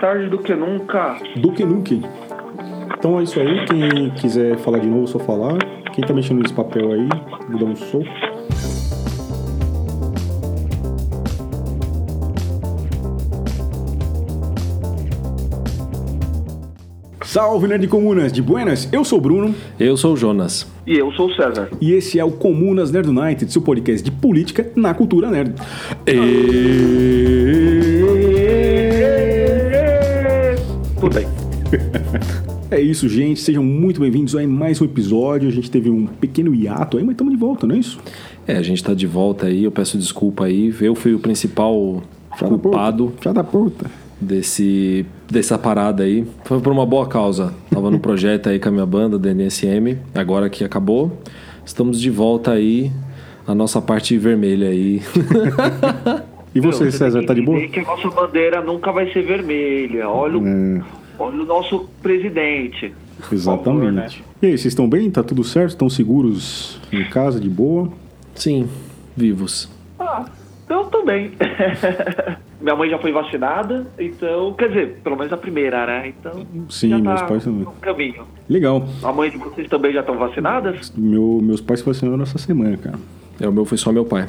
tarde do que nunca. Do que nunca. Então é isso aí. Quem quiser falar de novo, é só falar. Quem tá mexendo nesse papel aí, me dá um soco. Salve, Nerd Comunas de Buenas! Eu sou o Bruno. Eu sou o Jonas. E eu sou o César. E esse é o Comunas Nerd United, seu podcast de política na cultura nerd. Tudo É isso, gente. Sejam muito bem-vindos a mais um episódio. A gente teve um pequeno hiato aí, mas estamos de volta, não é isso? É, a gente tá de volta aí, eu peço desculpa aí. Eu fui o principal Filha da puta. culpado da puta. desse, dessa parada aí. Foi por uma boa causa. Tava no projeto aí com a minha banda, DNSM. Agora que acabou, estamos de volta aí. A nossa parte vermelha aí. E você, Meu, César, tem tá de boa? que a nossa bandeira nunca vai ser vermelha. Olha o, É, olha o nosso presidente. exatamente. Favor, né? E aí, vocês estão bem? Tá tudo certo? Estão seguros em casa, de boa? Sim, vivos. Ah, eu também. Minha mãe já foi vacinada, então, quer dizer, pelo menos a primeira, né? Então, Sim, já meus tá pais também. no caminho. Legal. A mãe de vocês também já estão vacinadas? Meu- meus pais se vacinaram essa semana, cara. É, o meu foi só meu pai.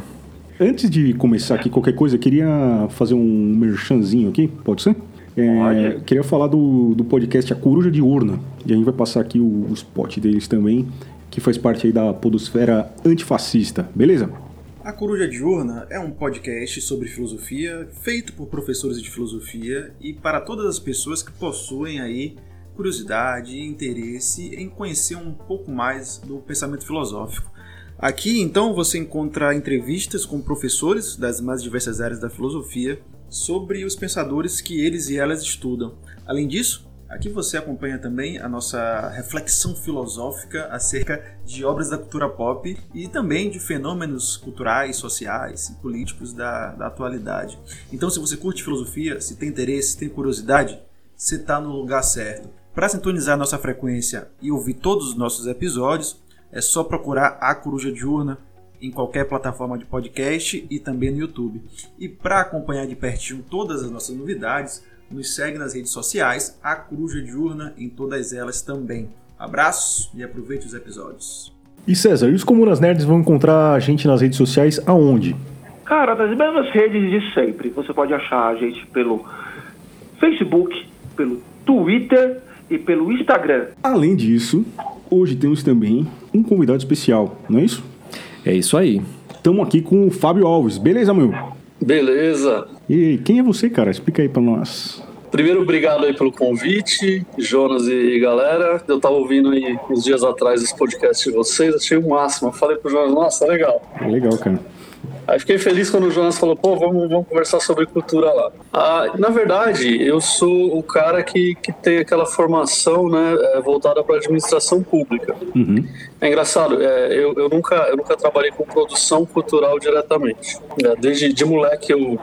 Antes de começar aqui qualquer coisa, eu queria fazer um merchanzinho aqui, pode ser? É. Queria falar do, do podcast A Coruja de Urna. E a gente vai passar aqui o, o spot deles também, que faz parte aí da podosfera antifascista, beleza? A Coruja Diurna é um podcast sobre filosofia feito por professores de filosofia e para todas as pessoas que possuem aí curiosidade e interesse em conhecer um pouco mais do pensamento filosófico. Aqui, então, você encontra entrevistas com professores das mais diversas áreas da filosofia sobre os pensadores que eles e elas estudam. Além disso, aqui você acompanha também a nossa reflexão filosófica acerca de obras da cultura pop e também de fenômenos culturais, sociais e políticos da, da atualidade. Então, se você curte filosofia, se tem interesse, tem curiosidade, você está no lugar certo. Para sintonizar nossa frequência e ouvir todos os nossos episódios, é só procurar a Coruja Diurna em qualquer plataforma de podcast e também no YouTube. E para acompanhar de pertinho todas as nossas novidades, nos segue nas redes sociais, a Coruja Diurna em todas elas também. Abraço e aproveite os episódios. E César, e os Comunas Nerds vão encontrar a gente nas redes sociais aonde? Cara, nas mesmas redes de sempre. Você pode achar a gente pelo Facebook, pelo Twitter e pelo Instagram. Além disso, hoje temos também um convidado especial, não é isso? É isso aí. Estamos aqui com o Fábio Alves, beleza, meu? Beleza. E quem é você, cara? Explica aí pra nós. Primeiro, obrigado aí pelo convite, Jonas e galera. Eu tava ouvindo aí uns dias atrás esse podcast de vocês, achei o máximo. Eu falei pro Jonas, nossa, legal. É legal, cara. Aí fiquei feliz quando o Jonas falou, pô, vamos, vamos conversar sobre cultura lá. Ah, na verdade, eu sou o cara que, que tem aquela formação né, eh, voltada para administração pública. Uhum. É engraçado, é, eu, eu, nunca, eu nunca trabalhei com produção cultural diretamente. É, desde de moleque eu.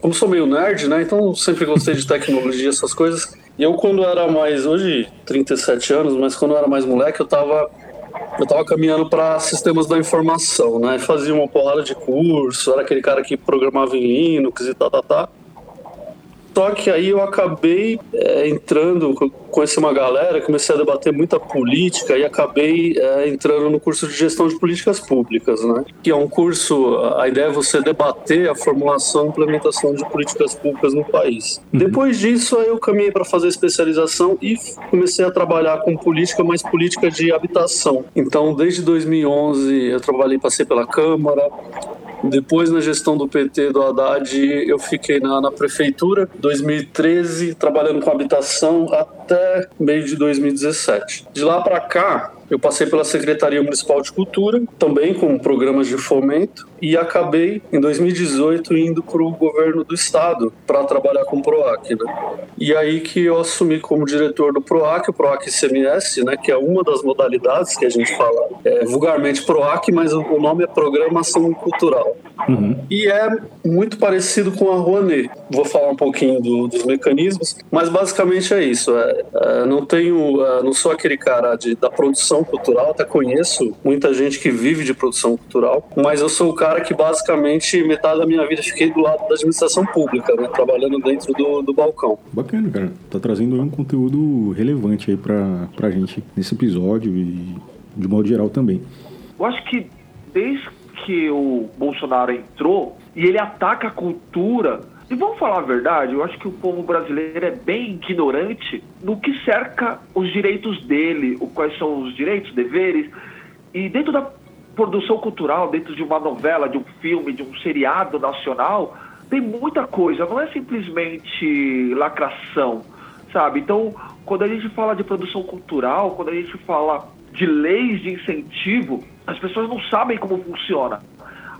Como sou meio nerd, né? Então sempre gostei de tecnologia, essas coisas. E eu, quando era mais. Hoje, 37 anos, mas quando eu era mais moleque, eu tava. Eu tava caminhando para sistemas da informação, né? Fazia uma porrada de curso, era aquele cara que programava em Linux e tal, tal, tal. Só que aí eu acabei é, entrando, co- conheci uma galera, comecei a debater muita política e acabei é, entrando no curso de gestão de políticas públicas, né? Que é um curso, a ideia é você debater a formulação e implementação de políticas públicas no país. Depois disso, aí eu caminhei para fazer especialização e comecei a trabalhar com política, mas política de habitação. Então, desde 2011, eu trabalhei, passei pela Câmara, depois, na gestão do PT do Haddad, eu fiquei na, na prefeitura, 2013, trabalhando com habitação até meio de 2017. De lá para cá, eu passei pela Secretaria Municipal de Cultura, também com programas de fomento, e acabei, em 2018, indo para o governo do estado para trabalhar com o PROAC. Né? E aí que eu assumi como diretor do PROAC, o PROAC CMS, né, que é uma das modalidades que a gente fala, é, vulgarmente PROAC, mas o nome é Programação Cultural. Uhum. E é muito parecido com a Rouanet. Vou falar um pouquinho do, dos mecanismos, mas basicamente é isso. É, é, não tenho, é, não sou aquele cara de, da produção cultural, até conheço muita gente que vive de produção cultural, mas eu sou o cara que basicamente metade da minha vida fiquei do lado da administração pública, né, trabalhando dentro do, do balcão. Bacana, cara. Tá trazendo um conteúdo relevante aí pra, pra gente nesse episódio e de modo geral também. Eu acho que desde que o Bolsonaro entrou e ele ataca a cultura. E vamos falar a verdade, eu acho que o povo brasileiro é bem ignorante no que cerca os direitos dele, quais são os direitos, deveres. E dentro da produção cultural, dentro de uma novela, de um filme, de um seriado nacional, tem muita coisa, não é simplesmente lacração, sabe? Então, quando a gente fala de produção cultural, quando a gente fala de leis de incentivo, as pessoas não sabem como funciona.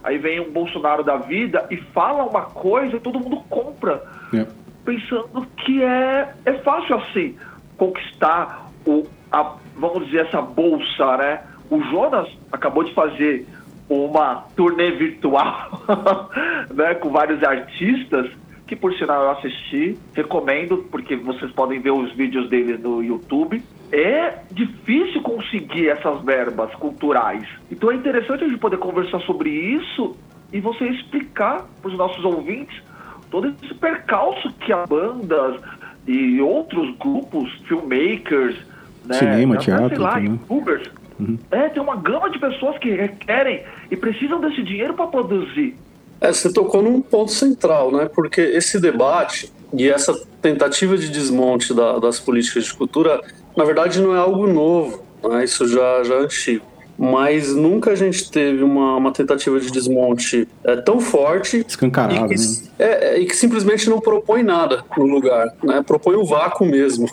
Aí vem um Bolsonaro da vida e fala uma coisa e todo mundo compra, é. pensando que é, é fácil assim conquistar o, a, vamos dizer, essa bolsa, né? O Jonas acabou de fazer uma turnê virtual né, com vários artistas que por sinal eu assisti, recomendo, porque vocês podem ver os vídeos dele no YouTube. É difícil conseguir essas verbas culturais. Então é interessante a gente poder conversar sobre isso e você explicar para os nossos ouvintes todo esse percalço que as bandas e outros grupos, filmmakers, né, cinema, até, teatro, sei lá, youtubers, uhum. é, tem uma gama de pessoas que requerem e precisam desse dinheiro para produzir. É, você tocou num ponto central, né? Porque esse debate e essa tentativa de desmonte da, das políticas de cultura, na verdade, não é algo novo, né? isso já, já é antigo. Mas nunca a gente teve uma, uma tentativa de desmonte é, tão forte escancarado, e que, né? é, é, e que simplesmente não propõe nada no lugar, né? propõe o vácuo mesmo.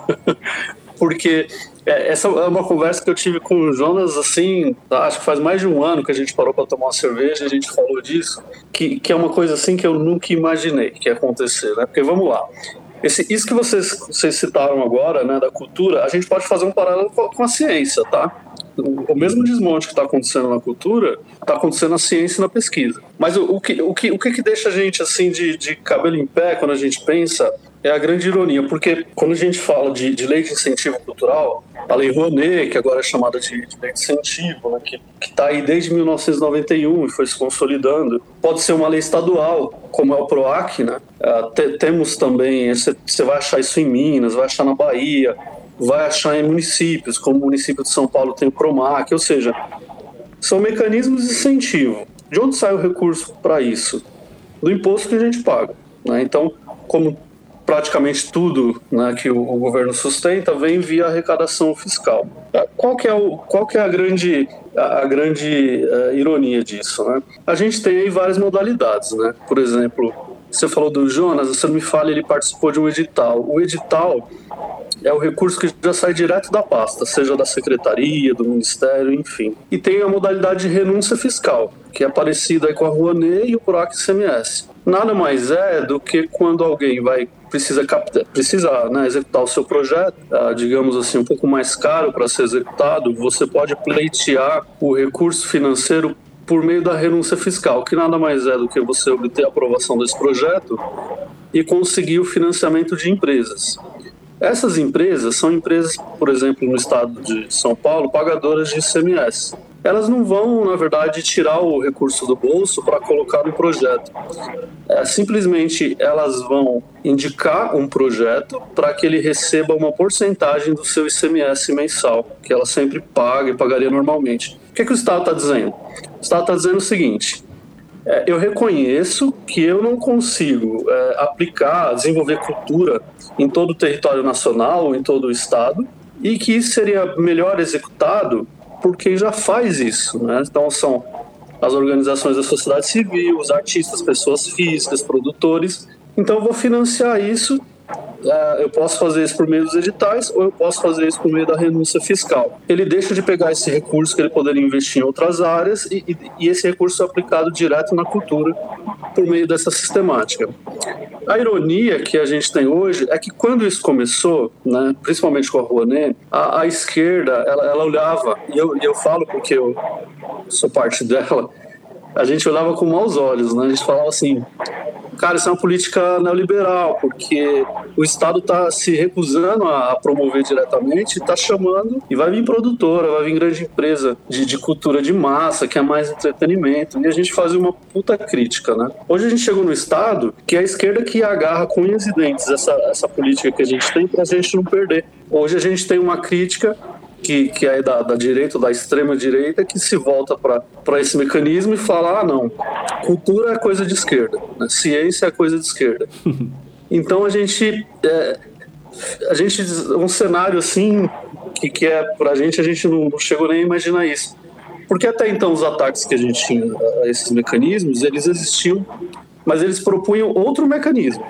Porque é, essa é uma conversa que eu tive com o Jonas, assim, acho que faz mais de um ano que a gente parou para tomar uma cerveja e a gente falou disso, que, que é uma coisa assim que eu nunca imaginei que ia acontecer, né? Porque vamos lá. Esse, isso que vocês, vocês citaram agora, né, da cultura, a gente pode fazer um paralelo com a, ciência, tá? O, mesmo desmonte que está acontecendo na cultura está acontecendo na ciência e na pesquisa. Mas o, o, que, o, que, o que deixa a gente assim de, de cabelo em pé quando a gente pensa é a grande ironia, porque quando a gente fala de, de lei de incentivo cultural, a Lei Rouanet, que agora é chamada de, de lei de incentivo, né, que está aí desde 1991 e foi se consolidando, pode ser uma lei estadual, como é o PROAC, né? Uh, te, temos também, você vai achar isso em Minas, vai achar na Bahia, vai achar em municípios, como o município de São Paulo tem o PROMAC, ou seja, são mecanismos de incentivo. De onde sai o recurso para isso? Do imposto que a gente paga. Né? Então, como praticamente tudo né, que o, o, governo sustenta vem via arrecadação fiscal. É, qual que é, o, qual que é a grande, a, a grande uh, ironia disso? Né? A gente tem aí várias modalidades. Né? Por exemplo, você falou do Jonas, você não me fala, ele participou de um edital. O edital é o recurso que já sai direto da pasta, seja da secretaria, do ministério, enfim. E tem a modalidade de renúncia fiscal, que é parecida com a Rouanet e o PROAC CMS. Nada mais é do que quando alguém vai precisa precisa né, executar o seu projeto, uh, digamos assim, um pouco mais caro para ser executado, você pode pleitear o recurso financeiro por meio da renúncia fiscal, que nada mais é do que você obter a aprovação desse projeto e conseguir o financiamento de empresas. Essas empresas são empresas, por exemplo, no estado de São Paulo, pagadoras de ICMS elas não vão, na verdade, tirar o recurso do bolso para colocar no projeto. É, simplesmente elas vão indicar um projeto para que ele receba uma porcentagem do seu ICMS mensal, que ela sempre paga e pagaria normalmente. O que, é que o Estado está dizendo? O Estado está dizendo o seguinte: é, eu reconheço que eu não consigo é, aplicar, desenvolver cultura em todo o território nacional, em todo o Estado, e que isso seria melhor executado por quem já faz isso. Né? Então, são as organizações da sociedade civil, os artistas, pessoas físicas, produtores. Então, eu vou financiar isso eu posso fazer isso por meio dos editais ou eu posso fazer isso por meio da renúncia fiscal. Ele deixa de pegar esse recurso que ele poderia investir em outras áreas e, e, e esse recurso é aplicado direto na cultura por meio dessa sistemática. A ironia que a gente tem hoje é que quando isso começou, né, principalmente com a Rouanet, a, a esquerda ela, ela olhava, e eu, eu falo porque eu sou parte dela, a gente olhava com maus olhos, né? A gente falava assim, cara, isso é uma política neoliberal, porque o Estado está se recusando a promover diretamente, está chamando e vai vir produtora, vai vir grande empresa de, de, cultura de massa, que é mais entretenimento, e a gente fazia uma puta crítica, né? Hoje a gente chegou no Estado que é a esquerda que agarra com unhas e dentes essa, essa política que a gente tem para a gente não perder. Hoje a gente tem uma crítica que, que é da, da direita ou da extrema direita que se volta para esse mecanismo e fala: ah, não, cultura é coisa de esquerda, né? ciência é coisa de esquerda. Então a gente. É, a gente. Um cenário assim que, que é para a gente, a gente não, não chegou nem a imaginar isso. Porque até então os ataques que a gente tinha a esses mecanismos, eles existiam, mas eles propunham outro mecanismo.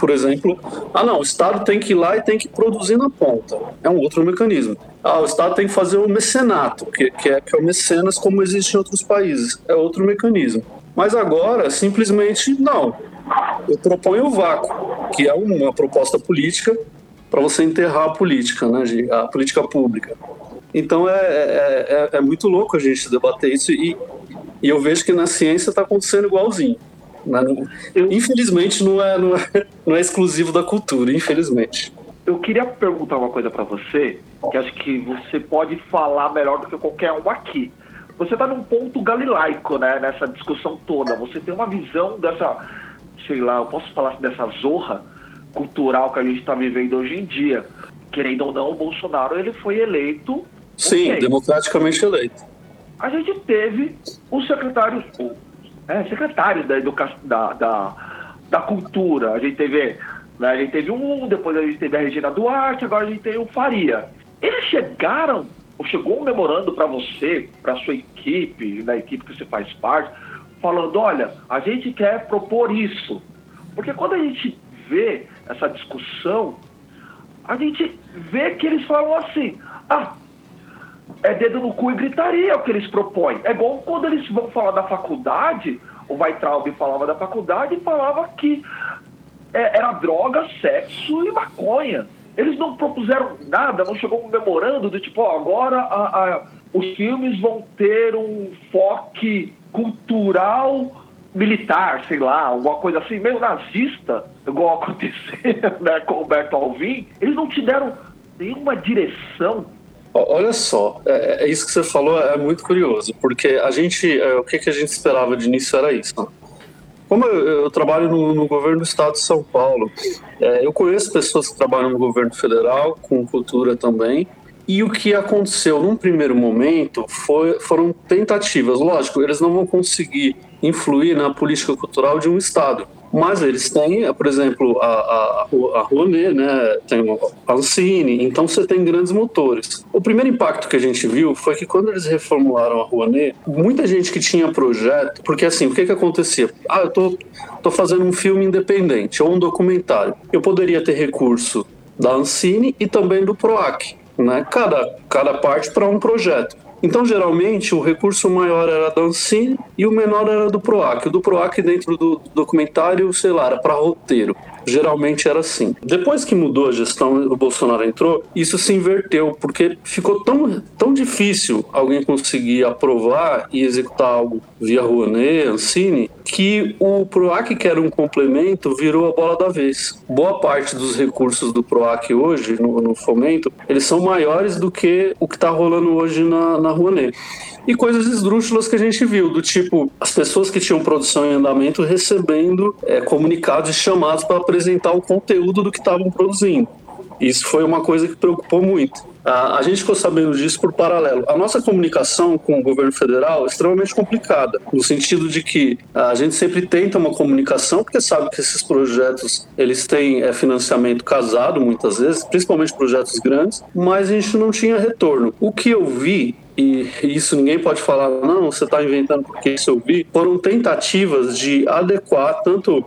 Por exemplo, ah não, o Estado tem que ir lá e tem que produzir na ponta. É um outro mecanismo. Ah, o Estado tem que fazer o mecenato, que, que, é, que é o mecenas como existe em outros países. É outro mecanismo. Mas agora, simplesmente, não. Eu proponho o vácuo, que é uma proposta política para você enterrar a política, né, a política pública. Então é, é, é, é muito louco a gente debater isso e, e eu vejo que na ciência está acontecendo igualzinho. Infelizmente não é, não, é, não é exclusivo da cultura, infelizmente. Eu queria perguntar uma coisa para você, que acho que você pode falar melhor do que qualquer um aqui. Você está num ponto galilaico, né, nessa discussão toda. Você tem uma visão dessa, sei lá, eu posso falar dessa zorra cultural que a gente está vivendo hoje em dia. Querendo ou não, o Bolsonaro ele foi eleito. Sim, okay. democraticamente eleito. A gente teve o secretário, o é, secretários da, educação, da, da, da cultura. A gente teve, né, a gente teve um, depois a gente teve a Regina Duarte, agora a gente tem o Faria. Eles chegaram, ou chegou um memorando para você, para sua equipe, da equipe que você faz parte, falando, olha, a gente quer propor isso. Porque quando a gente vê essa discussão, a gente vê que eles falam assim, ah, é dedo no cu e gritaria o que eles propõem. É igual quando eles vão falar da faculdade, o Weitraub falava da faculdade e falava que é, era droga, sexo e maconha. Eles não propuseram nada, não chegou um memorando do tipo, ó, agora a, a, os filmes vão ter um foco cultural militar, sei lá, alguma coisa assim, meio nazista, igual aconteceu né, com o Roberto Alvim. Eles não te deram nenhuma direção Olha só, é, é, isso que você falou é muito curioso, porque a gente, é, o que, que a gente esperava de início era isso. Né? Como eu, eu trabalho no, no, governo do estado de São Paulo, é, eu conheço pessoas que trabalham no governo federal, com cultura também, e o que aconteceu num primeiro momento foi, foram tentativas. Lógico, eles não vão conseguir influir na política cultural de um estado, mas eles têm, por exemplo, a, a, a né? tem a Ancine, então você tem grandes motores. O primeiro impacto que a gente viu foi que quando eles reformularam a Rouanet, muita gente que tinha projeto, porque assim, o que que acontecia? Ah, eu tô, tô fazendo um filme independente ou um documentário. Eu poderia ter recurso da Ancine e também do PROAC, né? Cada, cada parte para um projeto. Então, geralmente, o recurso maior era da Ancine e o menor era do PROAC. O do PROAC, dentro do documentário, sei lá, era para roteiro. Geralmente era assim. Depois que mudou a gestão, o Bolsonaro entrou, isso se inverteu, porque ficou tão, tão difícil alguém conseguir aprovar e executar algo via Rouanet, Ancine, que o PROAC, que era um complemento, virou a bola da vez. Boa parte dos recursos do PROAC hoje, no, no fomento, eles são maiores do que o que está rolando hoje na, na Rouanet e coisas esdrúxulas que a gente viu, do tipo as pessoas que tinham produção em andamento recebendo é, comunicados e chamados para apresentar o conteúdo do que estavam produzindo. Isso foi uma coisa que preocupou muito. A, gente ficou sabendo disso por paralelo. A nossa comunicação com o governo federal é extremamente complicada, no sentido de que a gente sempre tenta uma comunicação, porque sabe que esses projetos eles têm é, financiamento casado muitas vezes, principalmente projetos grandes, mas a gente não tinha retorno. O que eu vi e isso ninguém pode falar, não, você está inventando porque isso eu vi, foram tentativas de adequar tanto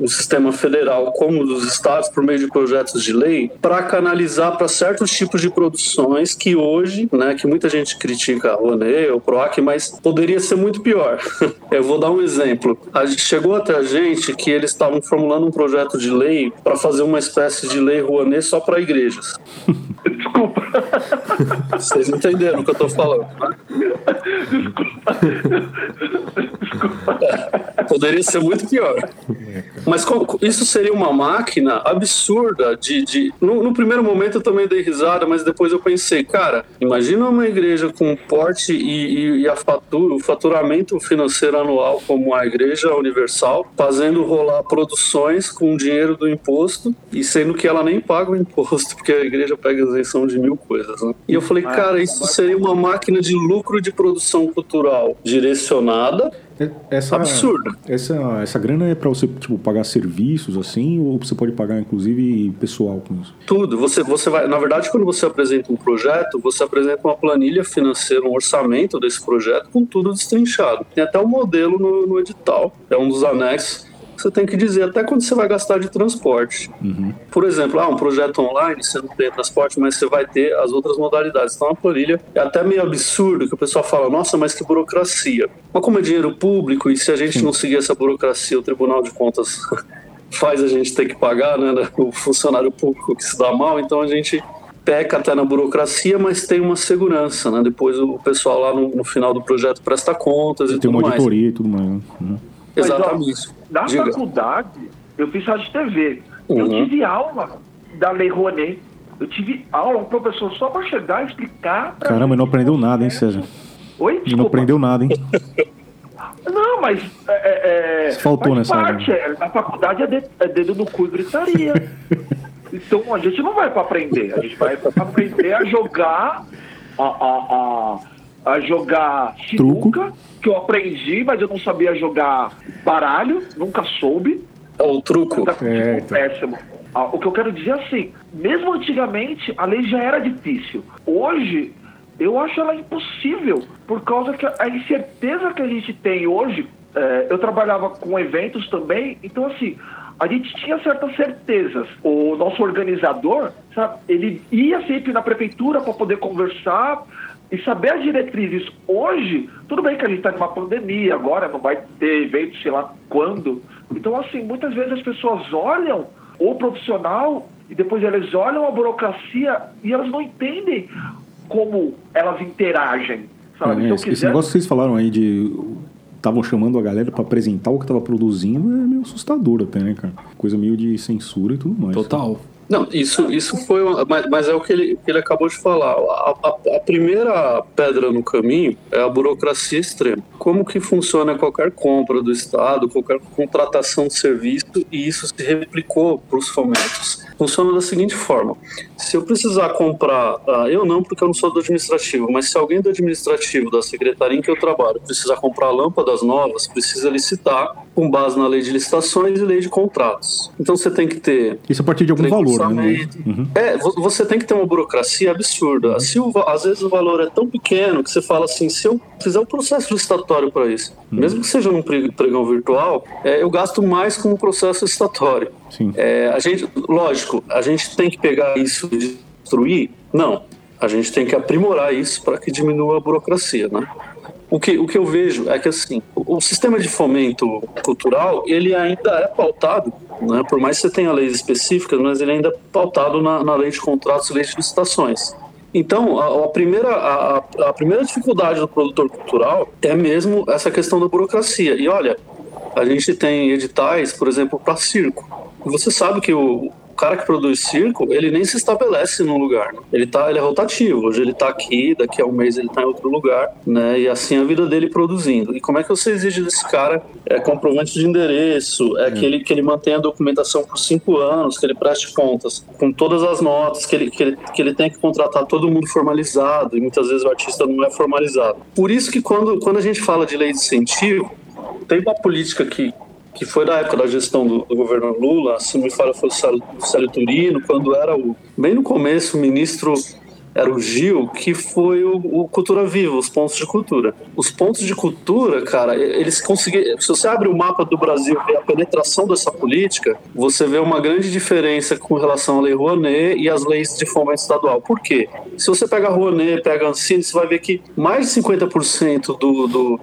o sistema federal como dos estados por meio de projetos de lei para canalizar para certos tipos de produções que hoje, né, que muita gente critica a Rouanet, o PROAC, mas poderia ser muito pior. Eu vou dar um exemplo. Chegou até a gente que eles estavam formulando um projeto de lei para fazer uma espécie de lei Rouanet só para igrejas. Vocês entenderam o que eu estou falando, né? Desculpa. Poderia ser muito pior. Mas isso seria uma máquina absurda de. de... No, no, primeiro momento eu também dei risada, mas depois eu pensei, cara, imagina uma igreja com porte e, e, e a fatura, o faturamento financeiro anual como a Igreja Universal, fazendo rolar produções com dinheiro do imposto e sendo que ela nem paga o imposto, porque a igreja pega isenção de mil coisas. Né? E eu falei, cara, isso seria uma máquina de lucro de produção cultural direcionada essa, absurda. Essa, essa grana é para você tipo, pagar serviços assim, ou você pode pagar inclusive pessoal com isso? Tudo. Você, você vai, na verdade, quando você apresenta um projeto, você apresenta uma planilha financeira, um orçamento desse projeto com tudo destrinchado. Tem até um modelo no, no edital, é um dos anexos você tem que dizer até quando você vai gastar de transporte. Uhum. Por exemplo, ah, um projeto online, você não tem transporte, mas você vai ter as outras modalidades. Então, a planilha é até meio absurdo que o pessoal fala, nossa, mas que burocracia. Mas como é dinheiro público e se a gente não seguir essa burocracia, o Tribunal de Contas faz a gente ter que pagar, né, o funcionário público que se dá mal, então a gente peca até na burocracia, mas tem uma segurança, né? Depois o pessoal lá no, no final do projeto presta contas e, e tem tudo uma auditoria mais. e tudo mais. Né? Exatamente. Ó, na Diga. faculdade, eu fiz rádio TV. Uhum. Eu tive aula da Lei Rouanet. Eu tive aula, um professor só para chegar e explicar. Caramba, não aprendeu nada, hein, César? Oi? Desculpa. Não aprendeu nada, hein? Não, mas. É, é, faltou nessa parte. É, na faculdade é, de, é dedo no cu e gritaria. então a gente não vai para aprender. A gente vai para aprender a jogar. A, a, a, a jogar sinuca que eu aprendi, mas eu não sabia jogar baralho, nunca soube. É o truco. É, então. péssimo. Ah, o que eu quero dizer é assim, mesmo antigamente a lei já era difícil. Hoje eu acho ela impossível, por causa que a incerteza que a gente tem hoje, é, eu trabalhava com eventos também, então assim, a gente tinha certas certezas. O nosso organizador, sabe, ele ia sempre na prefeitura para poder conversar, e saber as diretrizes hoje, tudo bem que a gente está numa pandemia agora, não vai ter evento, sei lá quando. Então, assim, muitas vezes as pessoas olham o profissional e depois elas olham a burocracia e elas não entendem como elas interagem. Sabe? É, esse, quiser... esse negócio que vocês falaram aí de estavam chamando a galera para apresentar o que estava produzindo é meio assustador até, né, cara? Coisa meio de censura e tudo mais. Total. Não, isso, isso foi. Uma, mas, mas, é o que ele, que ele acabou de falar. A, a, a, primeira pedra no caminho é a burocracia extrema. Como que funciona qualquer compra do Estado, qualquer contratação de serviço, e isso se replicou para os fomentos funciona da seguinte forma: se eu precisar comprar, ah, eu não, porque eu não sou do administrativo, mas se alguém do administrativo, da secretaria em que eu trabalho, precisar comprar lâmpadas novas, precisa licitar com base na lei de licitações e lei de contratos. Então você tem que ter. Isso a partir de algum valor, né? Uhum. É, você tem que ter uma burocracia absurda. Uhum. Se o, às vezes o valor é tão pequeno que você fala assim: se eu fizer um processo licitatório para isso, uhum. mesmo que seja num pregão virtual, é, eu gasto mais com o processo licitatório. Sim. É, a gente, lógico, a gente tem que pegar isso e destruir? Não. A gente tem que aprimorar isso para que diminua a burocracia, né? O que, o que eu vejo é que assim, o, sistema de fomento cultural ele ainda é pautado, né, por mais que você tenha leis específicas, mas ele ainda é pautado na, na lei de contratos e lei de licitações. Então, a, a primeira, a, a, primeira dificuldade do produtor cultural é mesmo essa questão da burocracia. E olha, a gente tem editais, por exemplo, para circo. Você sabe que o, cara que produz circo, ele nem se estabelece num lugar. Né? Ele, tá, ele é rotativo. Hoje ele está aqui, daqui a um mês ele está em outro lugar, né? E assim a vida dele produzindo. E como é que você exige desse cara é, comprovante de endereço, é, que, ele, que ele mantenha a documentação por cinco anos, que ele preste contas, com todas as notas, que ele, que ele, que ele tem que contratar todo mundo formalizado, e muitas vezes o artista não é formalizado. Por isso que quando, quando a gente fala de lei de incentivo, tem uma política que que foi da época da gestão do, do governo Lula, se não me falha foi o Célio, Turino, quando era o, bem no começo o ministro era o Gil, que foi o, o, Cultura Viva, os pontos de cultura. Os pontos de cultura, cara, eles conseguiram. Se você abre o mapa do Brasil e a penetração dessa política, você vê uma grande diferença com relação à Lei Rouanet e as leis de fomento estadual. Por quê? Se você pega a Rouanet, pega a Ancine, você vai ver que mais de 50% do, do,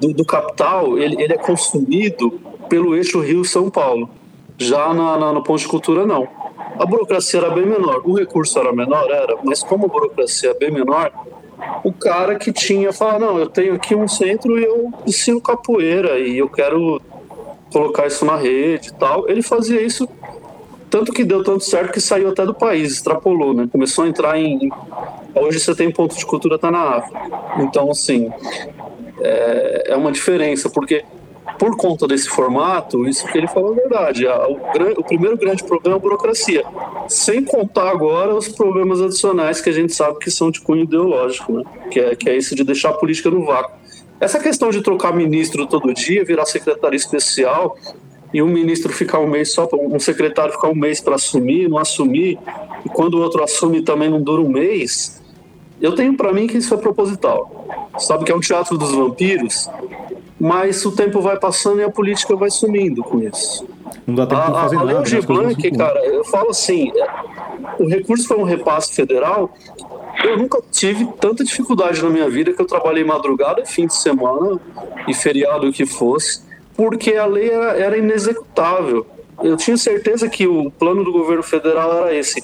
do, do capital ele, ele é consumido pelo eixo Rio-São Paulo. Já na, na, no ponto de cultura, não. A burocracia era bem menor. O recurso era menor, era, mas como a burocracia é bem menor, o cara que tinha falar, não, eu tenho aqui um centro e eu ensino capoeira e eu quero colocar isso na rede e tal. Ele fazia isso tanto que deu tanto certo que saiu até do país, extrapolou, né? Começou a entrar em. Hoje você tem ponto de cultura, tá na África. Então, assim, é, é uma diferença, porque por conta desse formato, isso que ele falou é verdade. O, o, primeiro grande problema é a burocracia. Sem contar agora os problemas adicionais que a gente sabe que são de cunho ideológico, né? que, é, que é esse de deixar a política no vácuo. Essa questão de trocar ministro todo dia, virar secretário especial, e um ministro ficar um mês só, um secretário ficar um mês para assumir, não assumir, e quando o outro assume também não dura um mês, eu tenho para mim que isso é proposital. Sabe que é um teatro dos vampiros, mas o tempo vai passando e a política vai sumindo com isso. Não dá tempo a, de fazer a, nada. A Lei Blanc, cara, eu falo assim, o recurso foi um repasse federal, eu nunca tive tanta dificuldade na minha vida que eu trabalhei madrugada, fim de semana e feriado que fosse, porque a lei era, era inexecutável. Eu tinha certeza que o plano do governo federal era esse.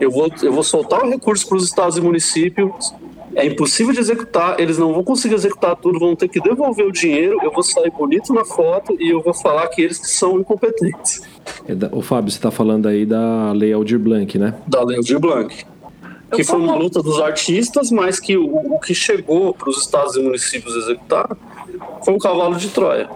Eu vou, eu vou soltar o recurso para os estados e municípios, é impossível de executar, eles não vão conseguir executar tudo, vão ter que devolver o dinheiro, eu vou sair bonito na foto e eu vou falar que eles são incompetentes. É da, o Fábio, você está falando aí da Lei Aldir Blanc, né? Da Lei Aldir Blanc. Que foi uma luta dos artistas, mas que o, o que chegou para os estados e municípios executar foi um cavalo de Troia.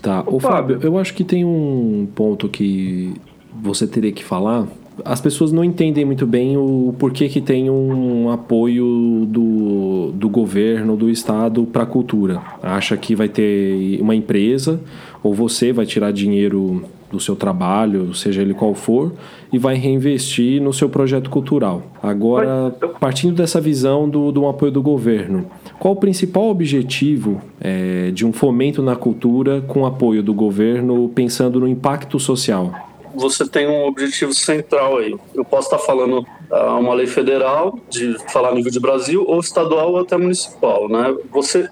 Tá, o Fábio, eu acho que tem um ponto que você teria que falar, as pessoas não entendem muito bem o porquê que tem um apoio do, do governo, do Estado para a cultura. Acha que vai ter uma empresa ou você vai tirar dinheiro do seu trabalho, seja ele qual for, e vai reinvestir no seu projeto cultural. Agora, partindo dessa visão do, do apoio do governo, qual o principal objetivo é, de um fomento na cultura com apoio do governo, pensando no impacto social? Você tem um objetivo central aí. Eu posso estar falando uh, uma lei federal, de falar nível de Brasil, ou estadual ou até municipal, né? Você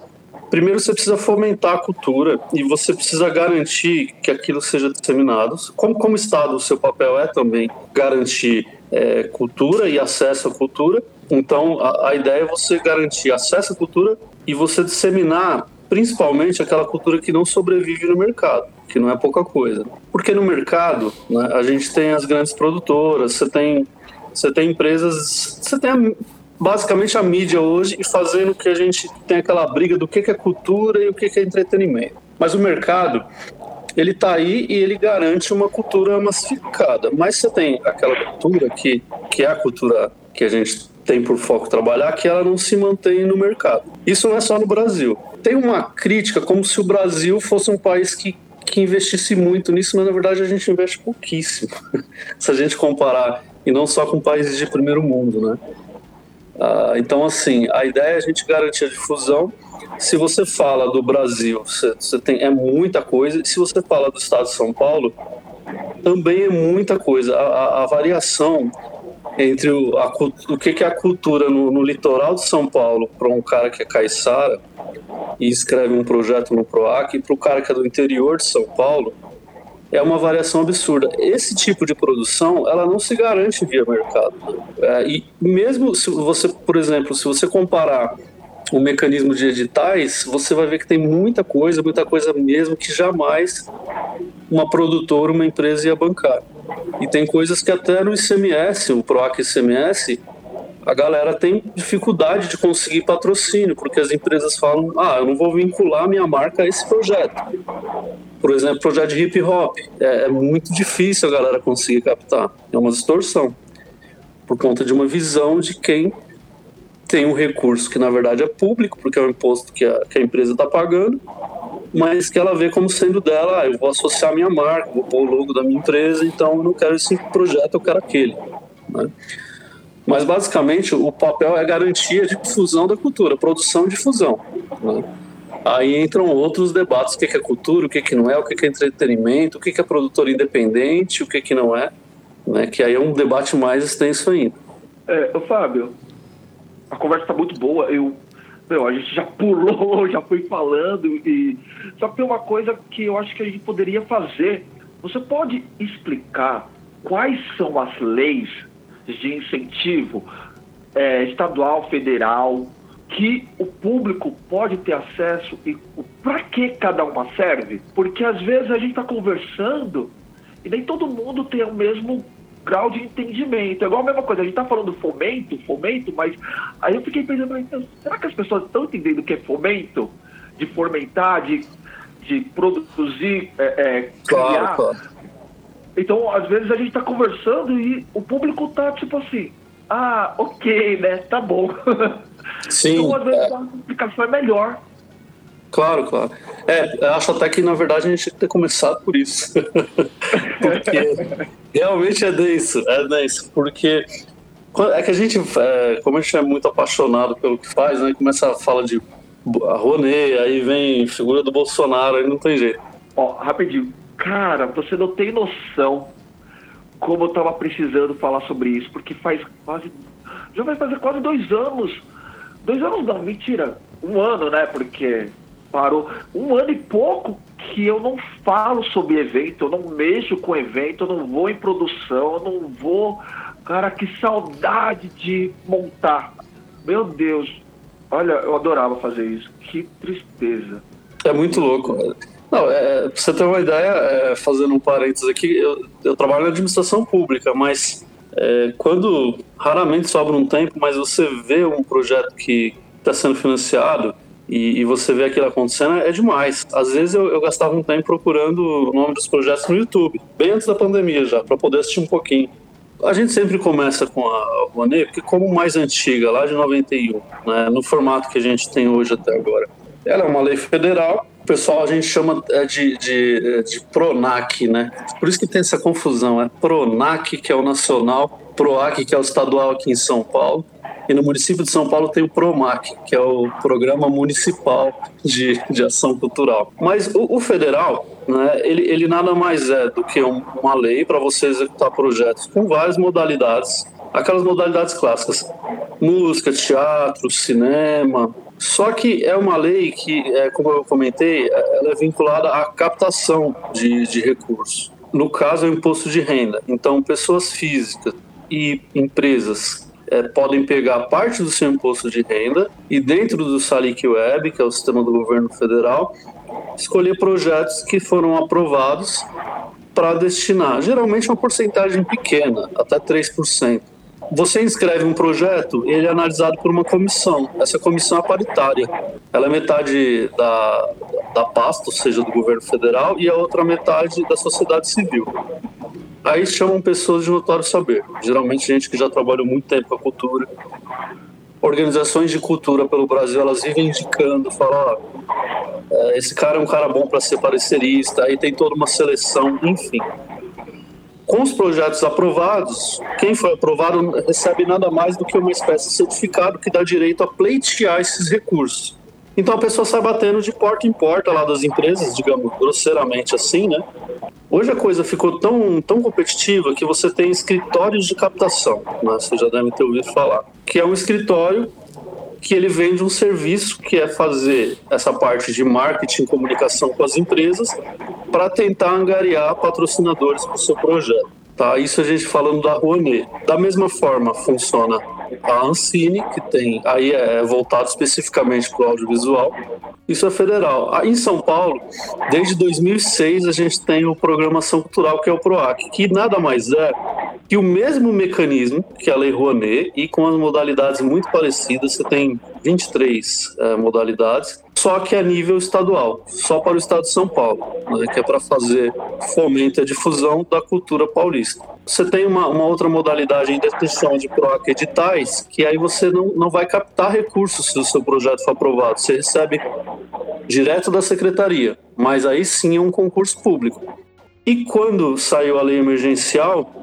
primeiro você precisa fomentar a cultura e você precisa garantir que aquilo seja disseminado. Como como Estado, o seu papel é também garantir é, cultura e acesso à cultura. Então, a, a ideia é você garantir acesso à cultura e você disseminar principalmente aquela cultura que não sobrevive no mercado, que não é pouca coisa. Porque no mercado, né, a gente tem as grandes produtoras, você tem, você tem empresas, você tem a, basicamente a mídia hoje e fazendo que a gente tem aquela briga do que é cultura e o que é entretenimento. Mas o mercado, ele está aí e ele garante uma cultura massificada. Mas você tem aquela cultura que, que é a cultura que a gente tem por foco trabalhar, que ela não se mantém no mercado. Isso não é só no Brasil tem uma crítica como se o Brasil fosse um país que, que investisse muito nisso, mas na verdade a gente investe pouquíssimo. se a gente comparar, e não só com países de primeiro mundo, né? Ah, então, assim, a ideia é a gente garantir a difusão. Se você fala do Brasil, você, você tem, é muita coisa. Se você fala do estado de São Paulo, também é muita coisa. A, a, a variação entre o, a, o que, é a cultura no, no litoral de São Paulo para um cara que é caiçara e escreve um projeto no PROAC, e para o cara que é do interior de São Paulo, é uma variação absurda. Esse tipo de produção, ela não se garante via mercado. É, e mesmo se você, por exemplo, se você comparar o mecanismo de editais, você vai ver que tem muita coisa, muita coisa mesmo que jamais uma produtora, uma empresa ia bancar. E tem coisas que até no ICMS, o PROAC ICMS, a galera tem dificuldade de conseguir patrocínio, porque as empresas falam: ah, eu não vou vincular minha marca a esse projeto. Por exemplo, projeto de hip hop. É, é muito difícil a galera conseguir captar. É uma distorção. Por conta de uma visão de quem tem um recurso que na verdade é público, porque é um imposto que a, que a empresa está pagando, mas que ela vê como sendo dela, ah, eu vou associar minha marca, vou pôr o logo da minha empresa, então eu não quero esse projeto, eu quero aquele. Né? Mas basicamente o papel é garantia de difusão da cultura, produção e difusão. Né? Aí entram outros debates: o que é cultura, o que não é, o que é entretenimento, o que é produtor independente, o que não é. Né? Que aí é um debate mais extenso ainda. É, Fábio, a conversa está muito boa. Eu, meu, a gente já pulou, já foi falando. e Só que tem uma coisa que eu acho que a gente poderia fazer. Você pode explicar quais são as leis de incentivo é, estadual, federal, que o público pode ter acesso e para que cada uma serve? Porque às vezes a gente está conversando e nem todo mundo tem o mesmo grau de entendimento. É igual a mesma coisa, a gente está falando fomento, fomento, mas aí eu fiquei pensando, então, será que as pessoas estão entendendo o que é fomento? De fomentar, de, de produzir, é, é, criar? Claro, claro. Então, às vezes a gente está conversando e o público está tipo assim, ah, ok, né? Tá bom. Sim. então, às vezes, é... a explicação é melhor. Claro, claro. É, acho até que na verdade a gente tinha que ter começado por isso. porque realmente é denso, é denso. Porque é que a gente, é, como a gente é muito apaixonado pelo que faz, né? Começa a falar de Rouanet, aí vem figura do Bolsonaro, aí não tem jeito. Ó, rapidinho. Cara, você não tem noção como eu tava precisando falar sobre isso, porque faz quase. Já vai fazer quase dois anos. Dois anos não, mentira. Um ano, né? Porque parou. Um ano e pouco que eu não falo sobre evento, eu não mexo com evento, eu não vou em produção, eu não vou. Cara, que saudade de montar. Meu Deus. Olha, eu adorava fazer isso. Que tristeza. É muito louco. Não, é, pra você ter uma ideia, é, fazendo um parênteses aqui, eu, eu trabalho na administração pública, mas é, quando raramente sobra um tempo, mas você vê um projeto que está sendo financiado e, e, você vê aquilo acontecendo, é demais. Às vezes eu, eu, gastava um tempo procurando o nome dos projetos no YouTube, bem antes da pandemia já, para poder assistir um pouquinho. A gente sempre começa com a Rouanet, porque como mais antiga, lá de 91, né, no formato que a gente tem hoje até agora, ela é uma lei federal o pessoal a gente chama é, de, de, de PRONAC, né? Por isso que tem essa confusão, é PRONAC, que é o nacional, PROAC, que é o estadual aqui em São Paulo, e no município de São Paulo tem o PROMAC, que é o Programa Municipal de, de Ação Cultural. Mas o, o federal, né, ele, ele nada mais é do que um, uma lei para você executar projetos com várias modalidades, aquelas modalidades clássicas: música, teatro, cinema, só que é uma lei que, é, como eu comentei, ela é vinculada à captação de, de recursos. No caso, é o imposto de renda. Então, pessoas físicas e empresas é, podem pegar parte do seu imposto de renda e, dentro do Salic Web, que é o sistema do governo federal, escolher projetos que foram aprovados para destinar, geralmente uma porcentagem pequena, até 3%, você inscreve um projeto, ele é analisado por uma comissão. Essa comissão é paritária. Ela é metade da, da pasta, ou seja, do governo federal, e a outra metade da sociedade civil. Aí chamam pessoas de notório saber, geralmente gente que já trabalhou muito tempo com a cultura. Organizações de cultura pelo Brasil, elas vivem indicando, falam, ó, esse cara é um cara bom para ser parecerista, aí tem toda uma seleção, enfim com os projetos aprovados, quem foi aprovado recebe nada mais do que uma espécie de certificado que dá direito a pleitear esses recursos. Então a pessoa sai batendo de porta em porta lá das empresas, digamos grosseiramente assim, né? Hoje a coisa ficou tão, tão competitiva que você tem escritórios de captação, né? Você já deve ter ouvido falar. Que é um escritório que ele vende um serviço que é fazer essa parte de marketing comunicação com as empresas para tentar angariar patrocinadores para o seu projeto. Tá? Isso a gente falando da Rouanet. Da mesma forma funciona a Ancine, que tem aí é voltado especificamente para o audiovisual. Isso é federal. Em São Paulo, desde 2006 a gente tem o Programação Cultural, que é o PROAC, que nada mais é que o mesmo mecanismo que a Lei Rouanet e com as modalidades muito parecidas, você tem 23 é, modalidades, só que a nível estadual, só para o estado de São Paulo, né, que é para fazer fomento e difusão da cultura paulista. Você tem uma, uma outra modalidade em definição de PROAC editais, que aí você não, não vai captar recursos se o seu projeto for aprovado, você recebe direto da secretaria, mas aí sim é um concurso público. E quando saiu a lei emergencial,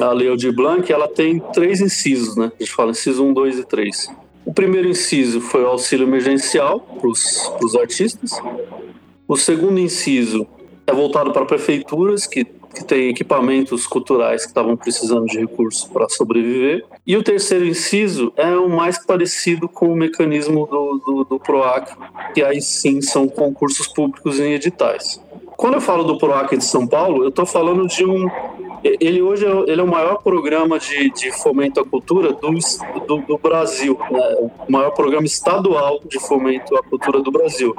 a lei de Blanc, ela tem três incisos, né? A gente fala inciso 1, 2 e 3. O primeiro inciso foi o auxílio emergencial para os artistas. O segundo inciso é voltado para prefeituras que, que têm equipamentos culturais que estavam precisando de recursos para sobreviver. E o terceiro inciso é o mais parecido com o mecanismo do, do, do PROAC, que aí sim são concursos públicos em editais. Quando eu falo do PROAC de São Paulo, eu estou falando de um Ele hoje é, ele é o maior programa de, de fomento à cultura do, do, do Brasil, né? o maior programa estadual de fomento à cultura do Brasil.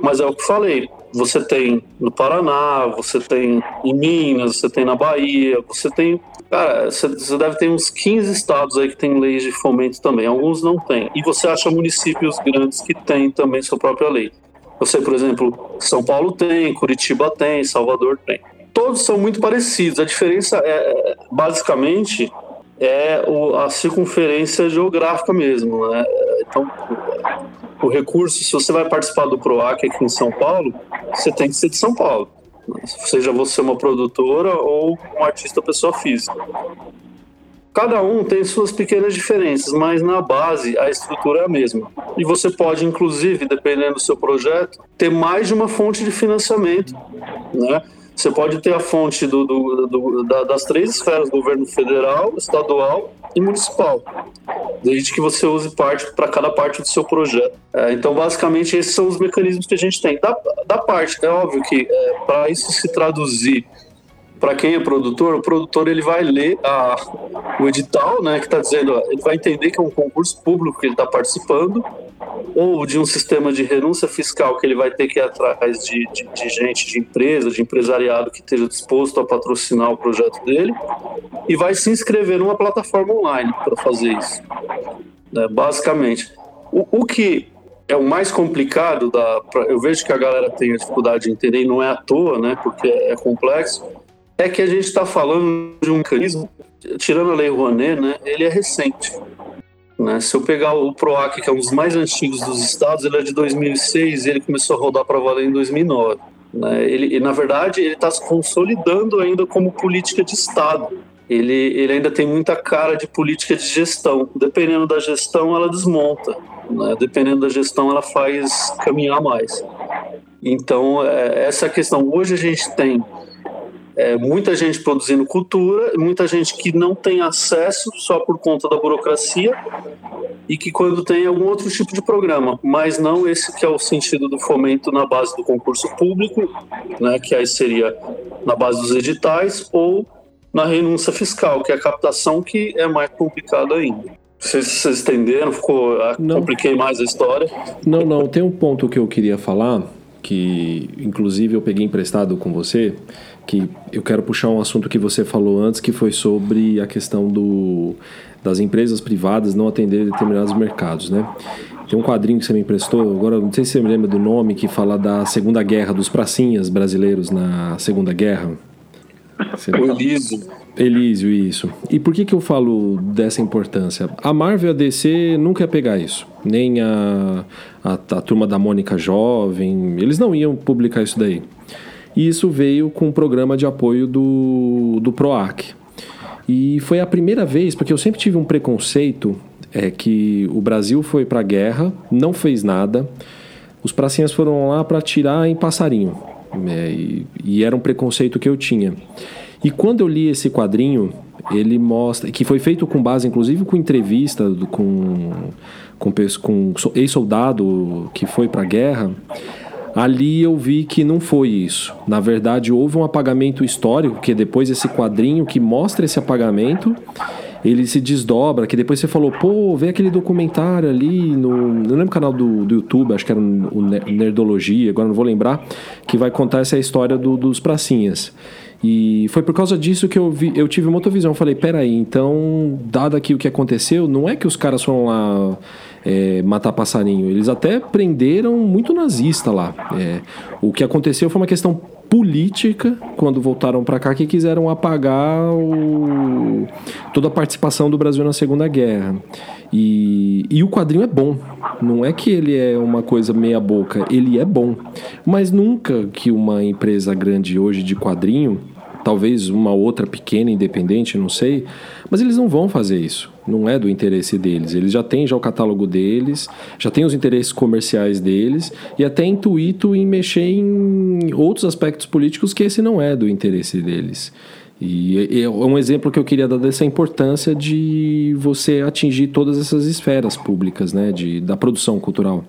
Mas é o que falei, você tem no Paraná, você tem em Minas, você tem na Bahia, você tem. Cara, você deve ter uns 15 estados aí que tem leis de fomento também, alguns não têm. E você acha municípios grandes que têm também sua própria lei. Você, por exemplo, São Paulo tem, Curitiba tem, Salvador tem todos são muito parecidos. A diferença é, basicamente, é a circunferência geográfica mesmo. Né? Então, o recurso, se você vai participar do PROAC aqui em São Paulo, você tem que ser de São Paulo. Seja você uma produtora ou um artista pessoa física. Cada um tem suas pequenas diferenças, mas na base a estrutura é a mesma. E você pode, inclusive, dependendo do seu projeto, ter mais de uma fonte de financiamento. Né? Você pode ter a fonte do, do, do, da, das três esferas, governo federal, estadual e municipal, desde que você use parte para cada parte do seu projeto. É, então, basicamente, esses são os mecanismos que a gente tem. Da, da parte, é óbvio que é, para isso se traduzir para quem é produtor, o produtor ele vai ler a, o edital, né, que está dizendo, ele vai entender que é um concurso público que ele está participando, ou de um sistema de renúncia fiscal que ele vai ter que ir atrás de, de, de gente, de empresa, de empresariado que esteja disposto a patrocinar o projeto dele, e vai se inscrever numa plataforma online para fazer isso. Né, basicamente. O, o que é o mais complicado da. Eu vejo que a galera tem a dificuldade de entender, e não é à toa, né? Porque é complexo é que a gente está falando de um mecanismo, tirando a lei Rouanet, né, ele é recente. Né? Se eu pegar o PROAC, que é um dos mais antigos dos estados, ele é de 2006 e ele começou a rodar para valer em 2009. Né? Ele, na verdade, ele está se consolidando ainda como política de Estado. Ele, ele ainda tem muita cara de política de gestão. Dependendo da gestão, ela desmonta. Né? Dependendo da gestão, ela faz caminhar mais. Então, é, essa questão. Hoje a gente tem é, muita gente produzindo cultura, muita gente que não tem acesso só por conta da burocracia e que quando tem algum outro tipo de programa, mas não esse que é o sentido do fomento na base do concurso público, né, que aí seria na base dos editais ou na renúncia fiscal, que é a captação que é mais complicado ainda. Vocês, vocês entenderam? Ficou, ah, não. compliquei mais a história? Não, não. Tem um ponto que eu queria falar, que inclusive eu peguei emprestado com você, que eu quero puxar um assunto que você falou antes, que foi sobre a questão do, das empresas privadas não atender determinados mercados, né? Tem um quadrinho que você me emprestou, agora não sei se você me lembra do nome, que fala da Segunda Guerra, dos pracinhas brasileiros na Segunda Guerra. Você... Elísio. Elísio, isso. E por que, que eu falo dessa importância? A Marvel e a DC nunca ia pegar isso. Nem a, a, a turma da Mônica Jovem, eles não iam publicar isso daí. E isso veio com o programa de apoio do, do PROAC. E foi a primeira vez, porque eu sempre tive um preconceito, é que o Brasil foi para a guerra, não fez nada, os pracinhas foram lá para tirar em passarinho. É, e, e era um preconceito que eu tinha. E quando eu li esse quadrinho, ele mostra que foi feito com base, inclusive, com entrevista com com, com ex-soldado que foi para a guerra. Ali eu vi que não foi isso. Na verdade, houve um apagamento histórico, que depois esse quadrinho que mostra esse apagamento, ele se desdobra, que depois você falou, pô, vê aquele documentário ali no. Não lembro o canal do, do YouTube, acho que era o Nerdologia, agora não vou lembrar, que vai contar essa história do, dos pracinhas. E foi por causa disso que eu, vi, eu tive uma outra visão. Eu falei, peraí, então, dado aqui o que aconteceu, não é que os caras foram lá é, matar passarinho. Eles até prenderam muito nazista lá. É, o que aconteceu foi uma questão política quando voltaram para cá que quiseram apagar o, toda a participação do Brasil na Segunda Guerra. E, e o quadrinho é bom. Não é que ele é uma coisa meia boca, ele é bom. Mas nunca que uma empresa grande hoje de quadrinho talvez uma outra pequena independente, não sei, mas eles não vão fazer isso. Não é do interesse deles. Eles já têm já o catálogo deles, já têm os interesses comerciais deles e até intuito em mexer em outros aspectos políticos que esse não é do interesse deles. E é um exemplo que eu queria dar dessa importância de você atingir todas essas esferas públicas, né, de, da produção cultural.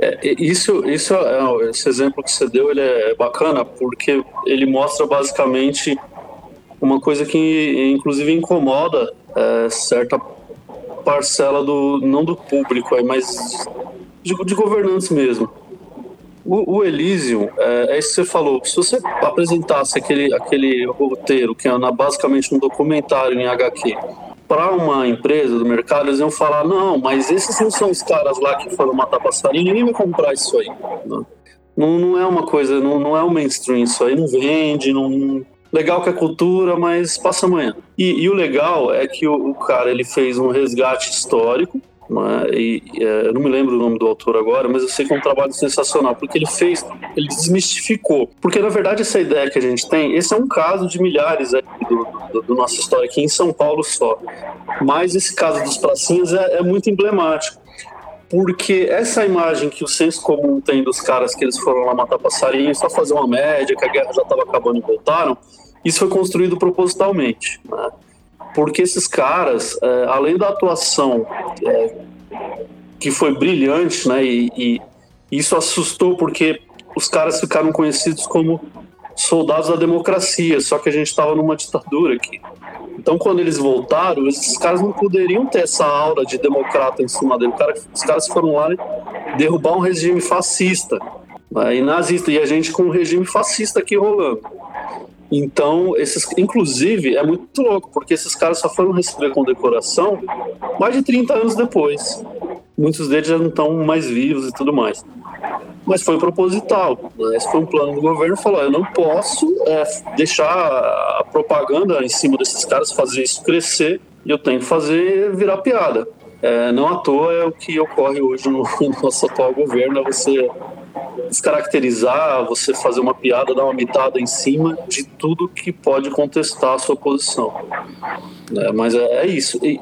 É, isso, isso é, esse exemplo que você deu ele é bacana porque ele mostra basicamente uma coisa que inclusive incomoda é, certa parcela do não do público, mas de, de governantes mesmo. O, o Elysium, é, é, isso que você falou. Se você apresentasse aquele, aquele roteiro, que é basicamente um documentário em HQ, para uma empresa do mercado, eles iam falar: não, mas esses não são os caras lá que foram matar passarinho, ninguém vai comprar isso aí. Não, não, não é uma coisa, não, não é o mainstream, isso aí não vende, não, legal que é cultura, mas passa amanhã. E, e o legal é que o, o, cara ele fez um resgate histórico, né, e, é, eu não me lembro o nome do autor agora, mas eu sei que é um trabalho sensacional, porque ele fez, ele desmistificou. Porque na verdade essa ideia que a gente tem, esse é um caso de milhares do, do, do nossa história aqui em São Paulo só. Mas esse caso dos pracinhas é, é muito emblemático porque essa imagem que o senso comum tem dos caras que eles foram lá matar passarinho, só fazer uma média, que a guerra já estava acabando e voltaram, isso foi construído propositalmente. Né? Porque esses caras, é, além da atuação é, que foi brilhante, né, e, e isso assustou porque os caras ficaram conhecidos como soldados da democracia, só que a gente estava numa ditadura aqui. Então, quando eles voltaram, esses caras não poderiam ter essa aura de democrata em cima dele. os caras foram lá derrubar um regime fascista né, e nazista, e a gente com um regime fascista aqui rolando. Então, esses, inclusive, é muito louco, porque esses caras só foram receber condecoração mais de 30 anos depois. Muitos deles já não estão mais vivos e tudo mais mas foi proposital. Né? Esse foi um plano do governo falou: eu não posso é, deixar a propaganda em cima desses caras, fazer isso crescer, e eu tenho que fazer virar piada. É, não à toa é o que ocorre hoje no, no nosso atual governo: é você descaracterizar, você fazer uma piada, dar uma mitada em cima de tudo que pode contestar a sua posição. É, mas é, é isso. E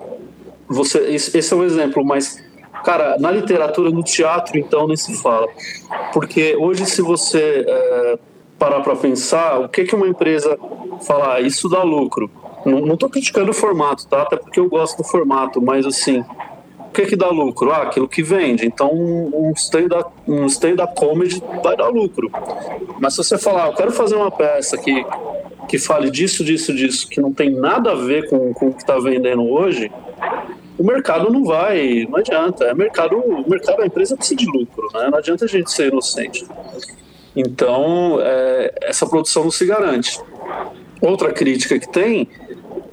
você, esse é um exemplo, mas Cara, na literatura, no teatro, então, nem se fala. Porque hoje, se você é, parar para pensar, o que, que uma empresa fala, ah, isso dá lucro. Não estou criticando o formato, tá? Até porque eu gosto do formato, mas assim, que, que dá lucro? Ah, aquilo que vende. Então, um stand-up um stand comedy vai dar lucro. Mas se você falar, ah, eu quero fazer uma peça que, que fale disso, disso, disso, que não tem nada a ver com, com o que está vendendo hoje, o mercado não vai, não adianta. É mercado, o mercado, a empresa precisa de lucro, né? Não adianta a gente ser inocente. Então, é, essa produção não se garante. Outra crítica que tem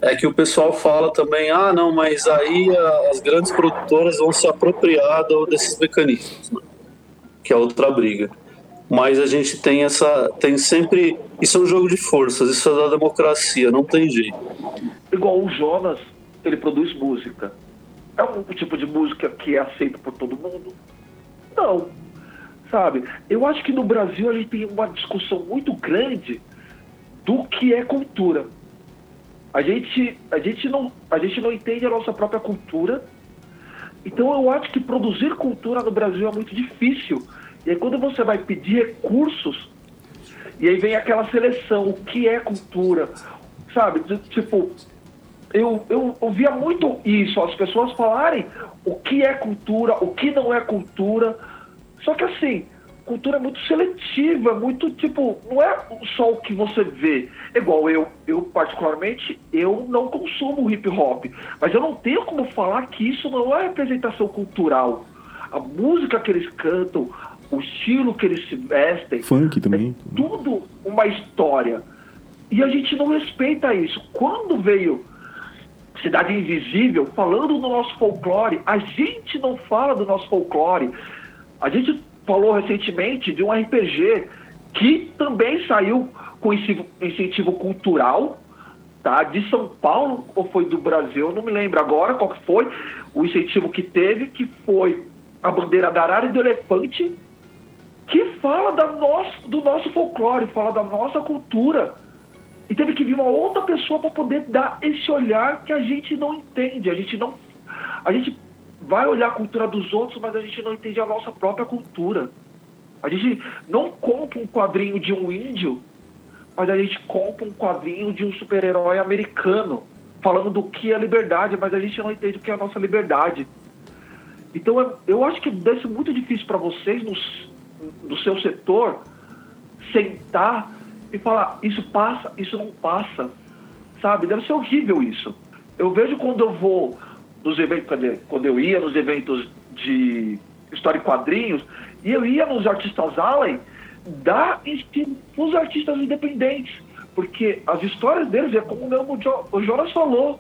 é que o pessoal fala também, ah, não, mas aí as grandes produtoras vão se apropriar desses mecanismos, né? que é outra briga. Mas a gente tem essa, tem sempre, isso é um jogo de forças, isso é da democracia, não tem jeito. Igual o Jonas, ele produz música. É um tipo de música que é aceito por todo mundo? Não. Sabe? Eu acho que no Brasil a gente tem uma discussão muito grande do que é cultura. A gente, a gente, não, a gente não entende a nossa própria cultura. Então eu acho que produzir cultura no Brasil é muito difícil. E aí quando você vai pedir recursos, e aí vem aquela seleção, o que é cultura? Sabe? Tipo, eu, eu ouvia muito isso, as pessoas falarem o que é cultura, o que não é cultura. Só que assim, cultura é muito seletiva, é muito tipo, não é só o que você vê. Igual eu, eu particularmente, eu não consumo hip hop, mas eu não tenho como falar que isso não é representação cultural. A música que eles cantam, o estilo que eles se vestem, funk também, é tudo uma história. E a gente não respeita isso. Quando veio Cidade Invisível, falando do nosso folclore. A gente não fala do nosso folclore. A gente falou recentemente de um RPG que também saiu com incentivo cultural, tá? De São Paulo ou foi do Brasil, não me lembro agora qual que foi o incentivo que teve, que foi a bandeira da arara e do elefante, que fala da nosso, do nosso folclore, fala da nossa cultura. E teve que vir uma outra pessoa para poder dar esse olhar que a gente não entende. A gente não. A gente vai olhar a cultura dos outros, mas a gente não entende a nossa própria cultura. A gente não compra um quadrinho de um índio, mas a gente compra um quadrinho de um super-herói americano, falando do que é liberdade, mas a gente não entende o que é a nossa liberdade. Então eu acho que deve ser muito difícil para vocês, no, no seu setor, sentar e falar, isso passa, isso não passa. sabe? Deve ser horrível isso. Eu vejo quando eu vou nos eventos, quando eu ia nos eventos de história e quadrinhos, e eu ia nos artistas Allen dar os artistas independentes, porque as histórias deles, é como o Jonas falou,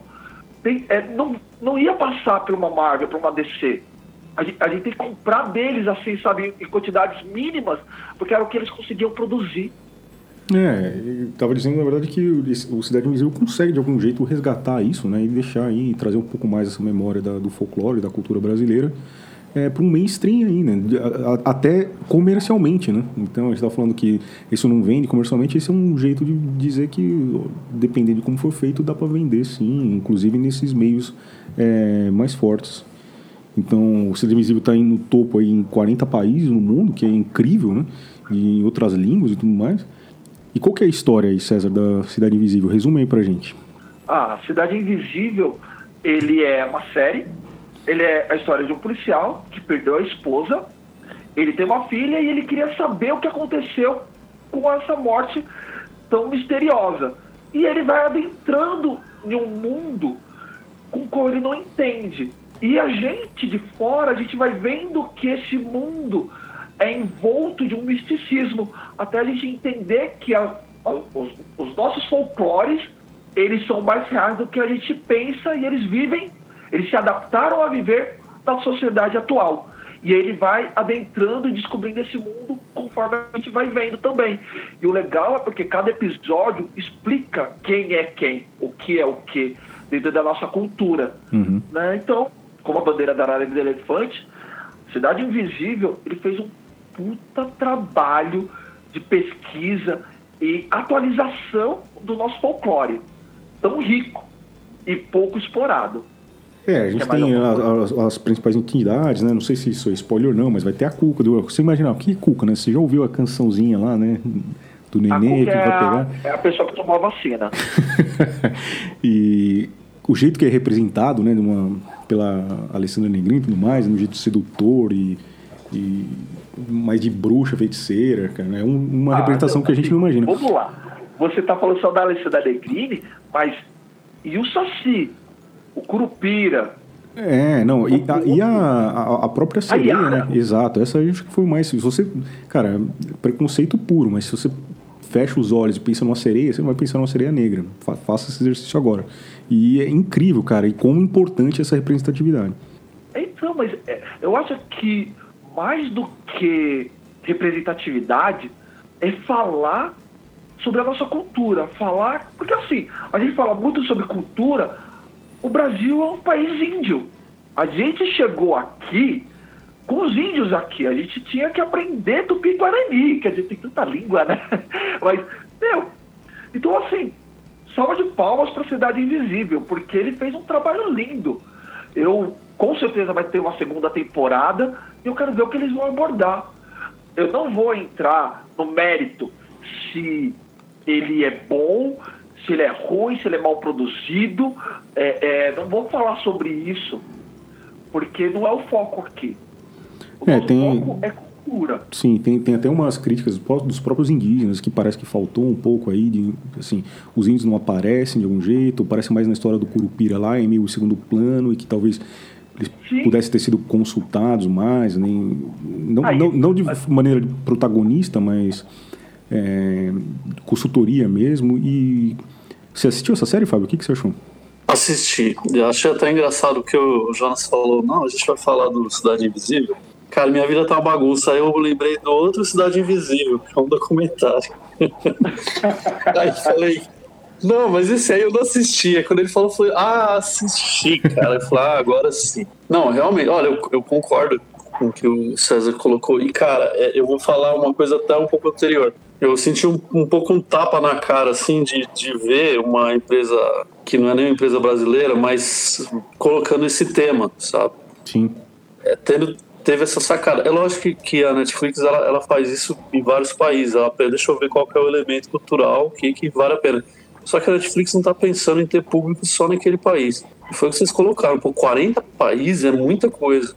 tem, é, não, não ia passar por uma Marvel, por uma DC. A gente, a gente, tem que comprar deles, assim, sabe, em quantidades mínimas, porque era o que eles conseguiam produzir. É, estava dizendo na verdade que o Cidade Invisível consegue de algum jeito resgatar isso, né, e deixar aí, trazer um pouco mais essa memória da, do folclore, da cultura brasileira, é, para um mainstream aí, né? Até comercialmente, né? Então a gente está falando que isso não vende comercialmente, esse é um jeito de dizer que, dependendo de como for feito, dá para vender sim, inclusive nesses meios é, mais fortes. Então o Cidade Invisível está no topo aí em 40 países no mundo, que é incrível, né? Em outras línguas e tudo mais. E qual que é a história aí, César, da Cidade Invisível? Resume aí pra gente. Ah, Cidade Invisível, ele é uma série ele é a história de um policial que perdeu a esposa, ele tem uma filha e ele queria saber o que aconteceu com essa morte tão misteriosa. E ele vai adentrando em um mundo com qual ele não entende. E a gente de fora, a gente vai vendo que esse mundo é envolto de um misticismo, até a gente entender que a, a, os, os nossos folclores, eles são mais reais do que a gente pensa e eles vivem eles se adaptaram a viver na sociedade atual. E ele vai adentrando e descobrindo esse mundo conforme a gente vai vendo também. E o legal é porque cada episódio explica quem é quem, o que é o que, dentro da nossa cultura. Uhum. Né? Então, como a bandeira da área do elefante, Cidade Invisível, ele fez um puta trabalho de pesquisa e atualização do nosso folclore. Tão rico e pouco explorado. É, a gente tem as, as, principais entidades, né? Não sei se isso é spoiler ou não, mas vai ter a Cuca. Do, você imagina, o que é Cuca, né? Você já ouviu a cançãozinha lá, né? Do neném que é vai pegar. A, é a pessoa que tomou a vacina. e o jeito que é representado, né? Numa, pela Alessandra Negrini e tudo mais, no jeito sedutor e, e mais de bruxa, feiticeira, cara. É um, uma ah, representação que a gente não imagina. Vamos lá. Você está falando só da Alessandra Negrini, mas e o Saci? o Curupira. É, não, e, a, e a, a, própria sereia, né? Exato, essa eu acho que foi mais. Se você. Cara, preconceito puro, mas se você fecha os olhos e pensa numa sereia, você não vai pensar numa sereia negra. Fa faça esse exercício agora. E é incrível, cara, e como importante essa representatividade. Então, mas é, eu acho que mais do que representatividade é falar sobre a nossa cultura, falar. Porque assim, a gente fala muito sobre cultura, o Brasil é um país índio. A gente chegou aqui com os índios aqui. A gente tinha que aprender tupi-guarani, que a gente tem tanta língua, né? Mas, meu, então assim, salva de palmas para a Cidade Invisível, porque ele fez um trabalho lindo. Eu, com certeza, vai ter uma segunda temporada e eu quero ver o que eles vão abordar. Eu não vou entrar no mérito se ele é bom, se ele é ruim, se ele é mal produzido. É, é, não vou falar sobre isso, porque não é o foco aqui. O é, tem... foco é cultura. Sim, tem, tem até umas críticas dos próprios indígenas que parece que faltou um pouco aí de, assim, os índios não aparecem de algum jeito, parece mais na história do Curupira lá, em meio segundo plano, e que talvez eles Sim. pudessem ter sido consultados mais, nem, não, aí, não, não de mas... maneira protagonista, mas é, consultoria mesmo, e você assistiu essa série, Fábio? O que, que você achou? Assisti. Eu achei até engraçado o que o Jonas falou. Não, a gente vai falar do Cidade Invisível. Cara, minha vida tá uma bagunça. Aí eu lembrei do outro Cidade Invisível, que é um documentário. aí falei, não, mas esse aí eu não assisti. Aí quando ele falou, eu falei, ah, assisti, cara. Eu falei, ah, agora sim. Não, realmente, olha, eu, eu concordo com o que o César colocou. E, cara, é, eu vou falar uma coisa até um pouco anterior. Eu senti um, um pouco um tapa na cara, assim, de, de ver uma empresa que não é nem uma empresa brasileira, mas colocando esse tema, sabe? Sim. É, tendo, teve essa sacada. É lógico que, que a Netflix ela, ela faz isso em vários países. Ela, deixa eu ver qual é o elemento cultural que, que vale a pena. Só que a Netflix não está pensando em ter público só naquele país. Foi o que vocês colocaram. Por 40 países é muita coisa.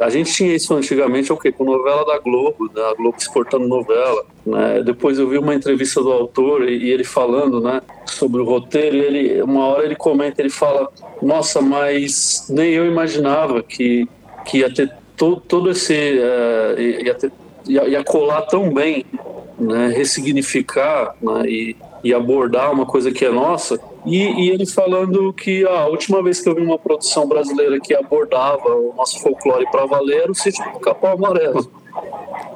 A gente tinha isso antigamente, é o quê? Com novela da Globo, da Globo exportando novela. Né? Depois eu vi uma entrevista do autor e ele falando né, sobre o roteiro. E ele, uma hora ele comenta, ele fala: Nossa, mas nem eu imaginava que, que ia ter todo, todo esse. Uh, ia, ter, ia, ia colar tão bem, né, ressignificar né, e, e abordar uma coisa que é nossa. E, e, ele falando que a última vez que eu vi uma produção brasileira que abordava o nosso folclore para valer era o sítio do Capão Amarelo.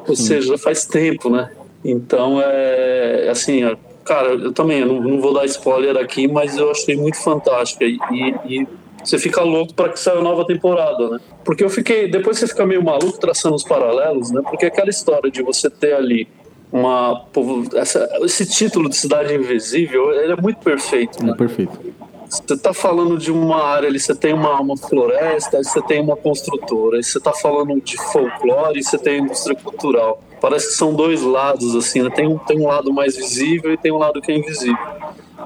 Ou seja, faz tempo, né? Então, é assim, cara, eu também eu não, não, vou dar spoiler aqui, mas eu achei muito fantástica. E, e você fica louco para que saia a nova temporada, né? Porque eu fiquei. Depois você fica meio maluco traçando os paralelos, né? Porque aquela história de você ter ali uma. Essa, esse título de Cidade Invisível, ele é muito perfeito. Né? É perfeito. Você está falando de uma área ali, você tem uma, uma floresta, você tem uma construtora, você está falando de folclore, você tem indústria cultural. Parece que são dois lados, assim, né? tem, um, tem um lado mais visível e tem um lado que é invisível.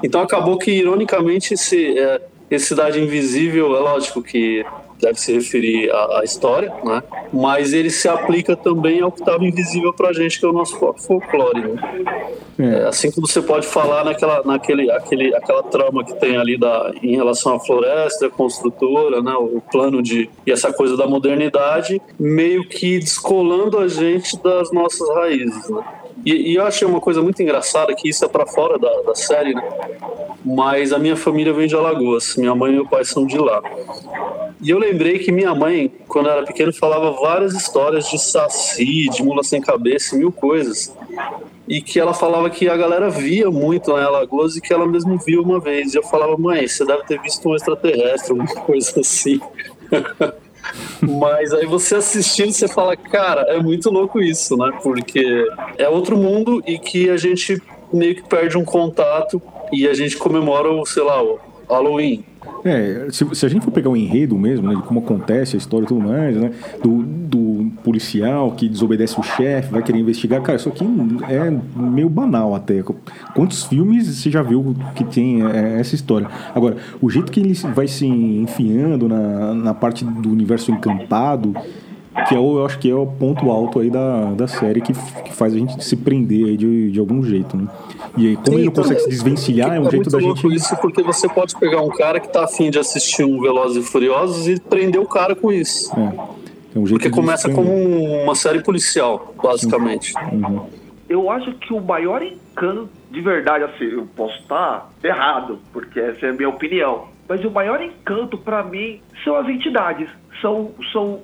Então acabou que, ironicamente, esse, é, esse Cidade Invisível, é lógico que deve se referir à, à, história, né? mas ele se aplica também ao que estava invisível para a gente, que é o nosso folclore. Né? É. É, assim como você pode falar naquela, naquele, aquele, aquela trama que tem ali da, em relação à floresta, construtora, né? o plano de. e essa coisa da modernidade, meio que descolando a gente das nossas raízes. Né? E, e, eu achei uma coisa muito engraçada, que isso é para fora da, da série, né? mas a minha família vem de Alagoas, minha mãe e meu pai são de lá. E eu lembrei que minha mãe, quando era pequena, falava várias histórias de saci, de mula sem cabeça, mil coisas. E que ela falava que a galera via muito em Alagoas e que ela mesmo viu uma vez. E eu falava, mãe, você deve ter visto um extraterrestre, alguma coisa assim. Mas aí você assistindo, você fala, cara, é muito louco isso, né? Porque é outro mundo e que a gente meio que perde um contato e a gente comemora o, sei lá, o Halloween. É, se, se, a gente for pegar o enredo mesmo, né, de como acontece a história e tudo mais, né, do, do policial que desobedece o chefe, vai querer investigar, cara, isso aqui é meio banal até. Quantos filmes você já viu que tem é, essa história? Agora, o jeito que ele vai se enfiando na, na parte do universo encantado, que é o, eu acho que é o ponto alto aí da, da série que, que faz a gente se prender aí de, de algum jeito, né? E aí, como Sim, ele não então, consegue se desvencilhar, é um é jeito da gente. isso porque você pode pegar um cara que tá afim de assistir um Velozes e Furiosos e prender o cara com isso. É. é um porque começa como uma série policial, basicamente. Uhum. Eu acho que o maior encanto, de verdade, assim, eu posso estar errado, porque essa é a minha opinião. Mas o maior encanto para mim são as entidades, são, são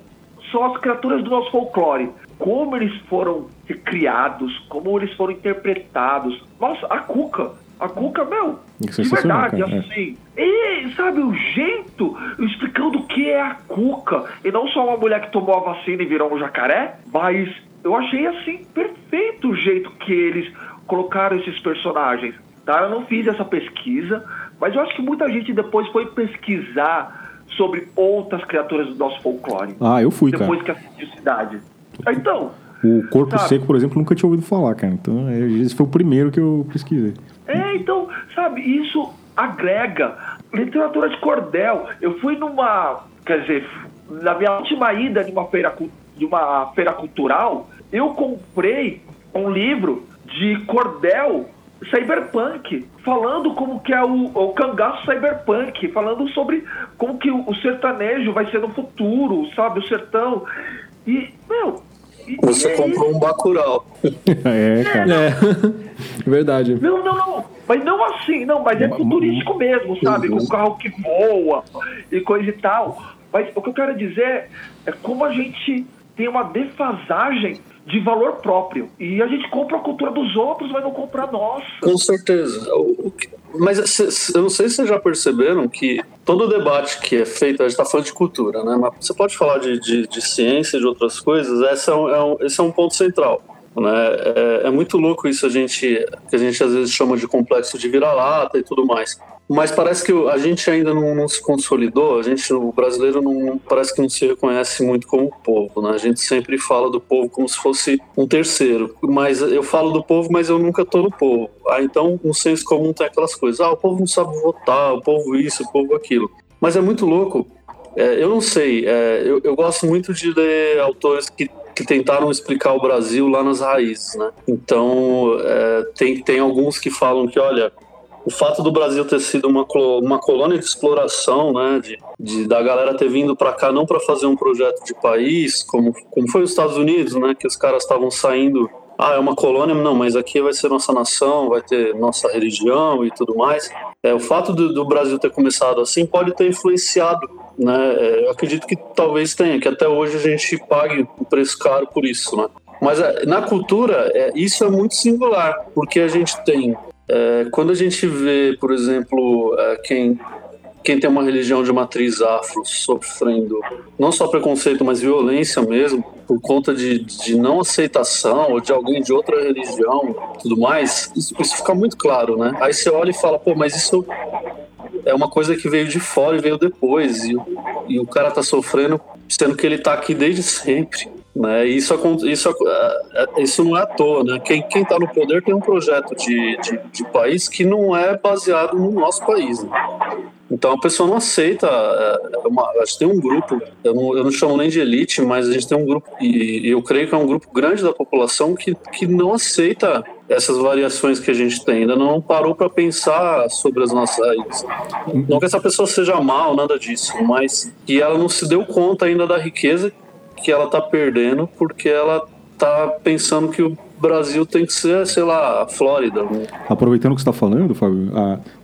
são as criaturas do nosso folclore. Como eles foram criados, como eles foram interpretados. Nossa, a Cuca. A Cuca, meu, de verdade, cara, é. assim. É. E, sabe, o jeito, explicando o que é a Cuca. E não só uma mulher que tomou a vacina e virou um jacaré, mas eu achei, assim, perfeito o jeito que eles colocaram esses personagens. Tá? Eu não fiz essa pesquisa, mas eu acho que muita gente depois foi pesquisar sobre outras criaturas do nosso folclore. Ah, eu fui, depois cara. Depois que assisti Cidade. Então. O Corpo sabe? Seco, por exemplo, nunca tinha ouvido falar, cara. Então, é, esse foi o primeiro que eu pesquisei. É, então, sabe, isso agrega. Literatura de cordel. Eu fui numa. Quer dizer, na minha última ida numa feira, de uma feira cultural, eu comprei um livro de cordel cyberpunk, falando como que é o, o cangaço cyberpunk, falando sobre como que o, o sertanejo vai ser no futuro, sabe? O sertão. E, meu, você e comprou um Bacurau. é, cara. É. Verdade. Não, não, não. Mas não assim, não, mas é futurístico mesmo, sabe? Com um carro que voa e coisa e tal. Mas o que eu quero dizer é como a gente tem uma defasagem de valor próprio. E a gente compra a cultura dos outros, mas não compra a nossa. Com certeza. Mas eu não sei se vocês já perceberam que todo debate que é feito, a gente está falando de cultura, né? Mas você pode falar de, de, de ciência, de outras coisas, esse é um, é um, esse é um ponto central. Né? É, é, muito louco isso a gente que a gente às vezes chama de complexo de vira-lata e tudo mais. Mas parece que a gente ainda não, não, se consolidou, a gente, o brasileiro não, parece que não se reconhece muito como povo, né? A gente sempre fala do povo como se fosse um terceiro. Mas eu falo do povo, mas eu nunca tô no povo. Ah, então no senso comum tem aquelas coisas. Ah, o povo não sabe votar, o povo isso, o povo aquilo. Mas é muito louco. É, eu não sei, é, eu, eu gosto muito de ler autores que que tentaram explicar o Brasil lá nas raízes, né? Então, é, tem, tem alguns que falam que, olha, o fato do Brasil ter sido uma, uma colônia de exploração, né, de, de da galera ter vindo para cá não para fazer um projeto de país, como, como foi os Estados Unidos, né, que os caras estavam saindo, ah, é uma colônia, não, mas aqui vai ser nossa nação, vai ter nossa religião e tudo mais. É, o fato do, do Brasil ter começado assim pode ter influenciado, né, é, eu acredito que talvez tenha, que até hoje a gente pague um preço caro por isso, né. Mas é, na cultura, é, isso é muito singular, porque a gente tem é, quando a gente vê, por exemplo, é, quem, quem tem uma religião de matriz afro sofrendo não só preconceito, mas violência mesmo, por conta de, de não aceitação ou de alguém de outra religião tudo mais, isso, isso fica muito claro, né? Aí você olha e fala, pô, mas isso é uma coisa que veio de fora e veio depois, e, e o cara tá sofrendo sendo que ele tá aqui desde sempre. Né? Isso, isso, é, é, isso não é à toa. Né? Quem está no poder tem um projeto de, de, de, país que não é baseado no nosso país. Né? Então a pessoa não aceita. É, uma, a gente tem um grupo, eu não, eu não chamo nem de elite, mas a gente tem um grupo, e, e eu creio que é um grupo grande da população que, que não aceita essas variações que a gente tem. Ainda não parou para pensar sobre as nossas raízes. Não que essa pessoa seja mal, nada disso, mas que ela não se deu conta ainda da riqueza que ela tá perdendo porque ela tá pensando que o Brasil tem que ser, sei lá, a Flórida. Né? Aproveitando o que você está falando, Fábio,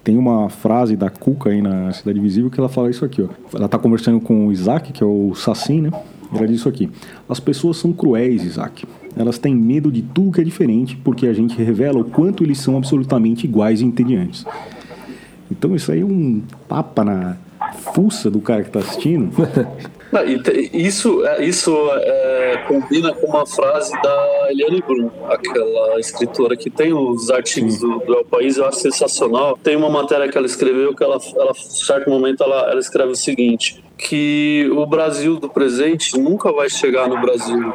tem uma frase da Cuca aí na Cidade Visível que ela fala isso aqui. Ó. Ela está conversando com o Isaac, que é o Sassin, né? Ela diz isso aqui. As pessoas são cruéis, Isaac. Elas têm medo de tudo que é diferente porque a gente revela o quanto eles são absolutamente iguais e entediantes. Então isso aí é um tapa na fuça do cara que está assistindo. Não, isso é, isso é, combina com uma frase da Eliane Brum, aquela escritora que tem os artigos do, do El País, eu acho sensacional. Tem uma matéria que ela escreveu que ela, ela certo momento, ela, ela escreve o seguinte: que o Brasil do presente nunca vai chegar no Brasil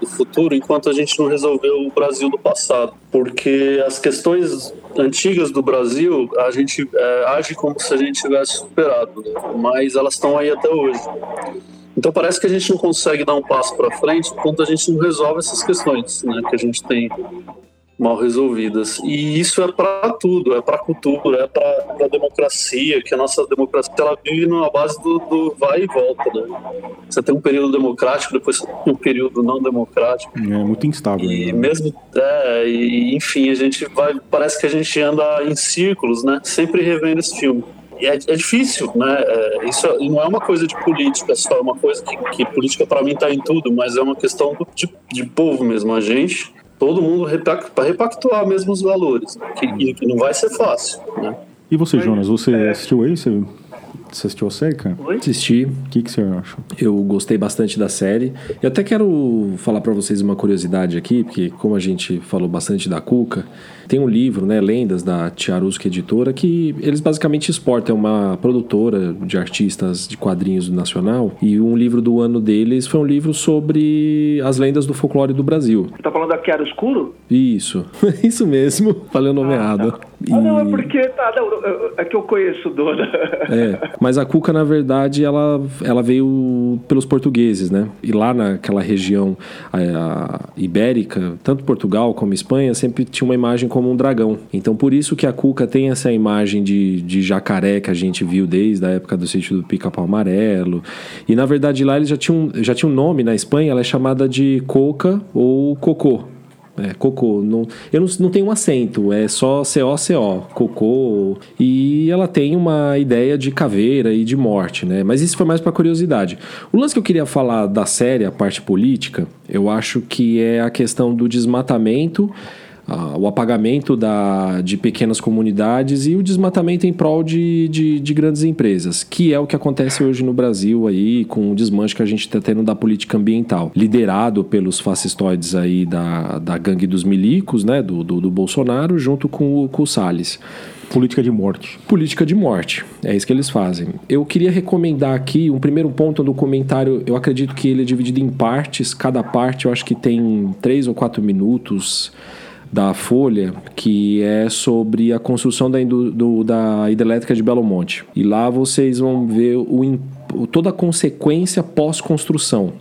do, futuro enquanto a gente não resolver o Brasil do passado, porque as questões antigas do Brasil a gente é, age como se a gente tivesse superado, né? mas elas estão aí até hoje. Então parece que a gente não consegue dar um passo para frente enquanto a gente não resolve essas questões, né, que a gente tem mal resolvidas. E isso é para tudo, é para a cultura, é para a democracia, que a nossa democracia ela vive numa base do, do, vai e volta. Né? Você tem um período democrático, depois você tem um período não democrático. É muito instável. E né? mesmo, é, e, enfim, a gente vai, parece que a gente anda em círculos, né? Sempre revendo esse filme. E é, é difícil, né? É, isso não é uma coisa de política só, é uma coisa que, que política para mim está em tudo, mas é uma questão de, de povo mesmo. A gente todo mundo para repactuar mesmo os valores, né? que, que, não vai ser fácil. Né? E você, Jonas, você é... assistiu aí? Você, você assistiu a série, cara? Oi? Assisti. O que, que você acha? Eu gostei bastante da série. Eu até quero falar para vocês uma curiosidade aqui, porque como a gente falou bastante da Cuca, tem um livro, né, Lendas, da Tiaruski Editora, que eles basicamente exportam, é uma produtora de artistas de quadrinhos nacional, e um livro do ano deles foi um livro sobre as lendas do folclore do Brasil. Você tá falando da Chiaroscuro? Isso, isso mesmo, falei o nome ah, errado. Tá. E... Ah, não, é porque tá, não, é que eu conheço Dona. É, mas a Cuca, na verdade, ela, ela veio pelos portugueses, né? E lá naquela região a, a ibérica, tanto Portugal como Espanha, sempre tinha uma imagem como um dragão. Então, por isso que a Cuca tem essa imagem de, de jacaré que a gente viu desde a época do sítio do Pica-Pau Amarelo. E, na verdade, lá eles já tinham, já tinham um nome na Espanha, ela é chamada de coca ou cocô. É, cocô. Não, eu não, não tenho um acento, é só C-O-C-O, cocô. E ela tem uma ideia de caveira e de morte, né? Mas isso foi mais para curiosidade. O lance que eu queria falar da série, a parte política, eu acho que é a questão do desmatamento o apagamento da, de pequenas comunidades e o desmatamento em prol de, de, de, grandes empresas, que é o que acontece hoje no Brasil aí com o desmanche que a gente está tendo da política ambiental, liderado pelos fascistoides aí da, da gangue dos milicos, né, do, do, do Bolsonaro, junto com o, com o Salles. Política de morte. Política de morte. É isso que eles fazem. Eu queria recomendar aqui um primeiro ponto do comentário. Eu acredito que ele é dividido em partes. Cada parte eu acho que tem três ou quatro minutos da Folha, que é sobre a construção da, do, da hidrelétrica de Belo Monte. E lá vocês vão ver o impacto toda a consequência pós-construção,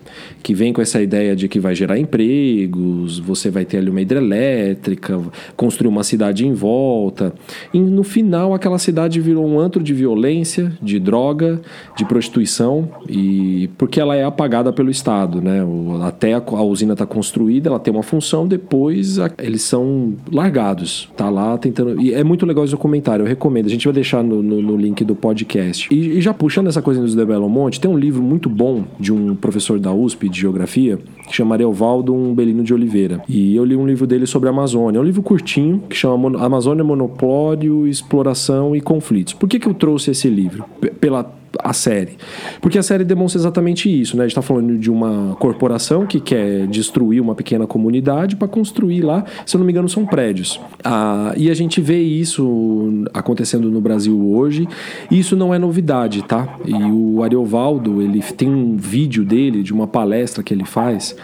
que vem com essa ideia de que vai gerar empregos, você vai ter ali uma hidrelétrica, construir uma cidade em volta. E no final, aquela cidade virou um antro de violência, de droga, de prostituição, e porque ela é apagada pelo Estado. Né? Até a, usina está construída, ela tem uma função, depois eles são largados. Tá lá tentando. E é muito legal esse documentário, eu recomendo. A gente vai deixar no, no, no link do podcast. E, e já puxando essa coisa dos de Belo Monte, tem um livro muito bom de um professor da USP de geografia, que chama Ariovaldo Umbelino de Oliveira. E eu li um livro dele sobre a Amazônia. É um livro curtinho, que chama Amazônia, Monopólio, Exploração e Conflitos. Por que, que eu trouxe esse livro? P pela a série. Porque a série demonstra exatamente isso, né? A gente está falando de uma corporação que quer destruir uma pequena comunidade para construir lá, se eu não me engano, são prédios. Ah, e a gente vê isso acontecendo no Brasil hoje. Isso não é novidade, tá? E o Ariovaldo, ele tem um vídeo dele, de uma palestra que ele faz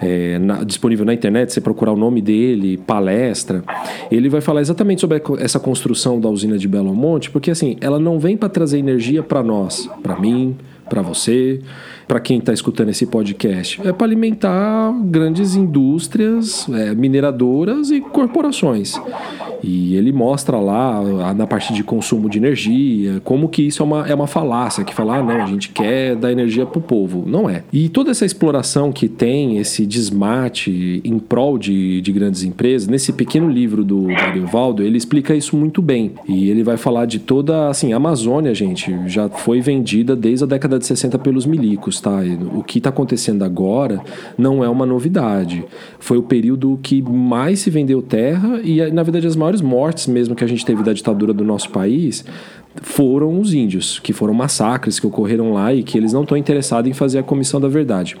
é, na, disponível na internet, você procurar o nome dele, palestra, ele vai falar exatamente sobre essa construção da usina de Belo Monte, porque assim, ela não vem para trazer energia para nós, para mim, para você, para quem está escutando esse podcast? É para alimentar grandes indústrias, é, mineradoras e corporações. E ele mostra lá, na parte de consumo de energia, como que isso é uma, é uma falácia, que falar, ah, não, a gente quer dar energia para o povo. Não é. E toda essa exploração que tem, esse desmate em prol de, de grandes empresas, nesse pequeno livro do Dario Valdo, ele explica isso muito bem. E ele vai falar de toda, assim, a Amazônia, gente, já foi vendida desde a década de 60 pelos milicos, tá? O que está acontecendo agora não é uma novidade. Foi o período que mais se vendeu terra e, na verdade, as maiores mortes mesmo que a gente teve da ditadura do nosso país foram os índios, que foram massacres que ocorreram lá e que eles não estão interessados em fazer a comissão da verdade.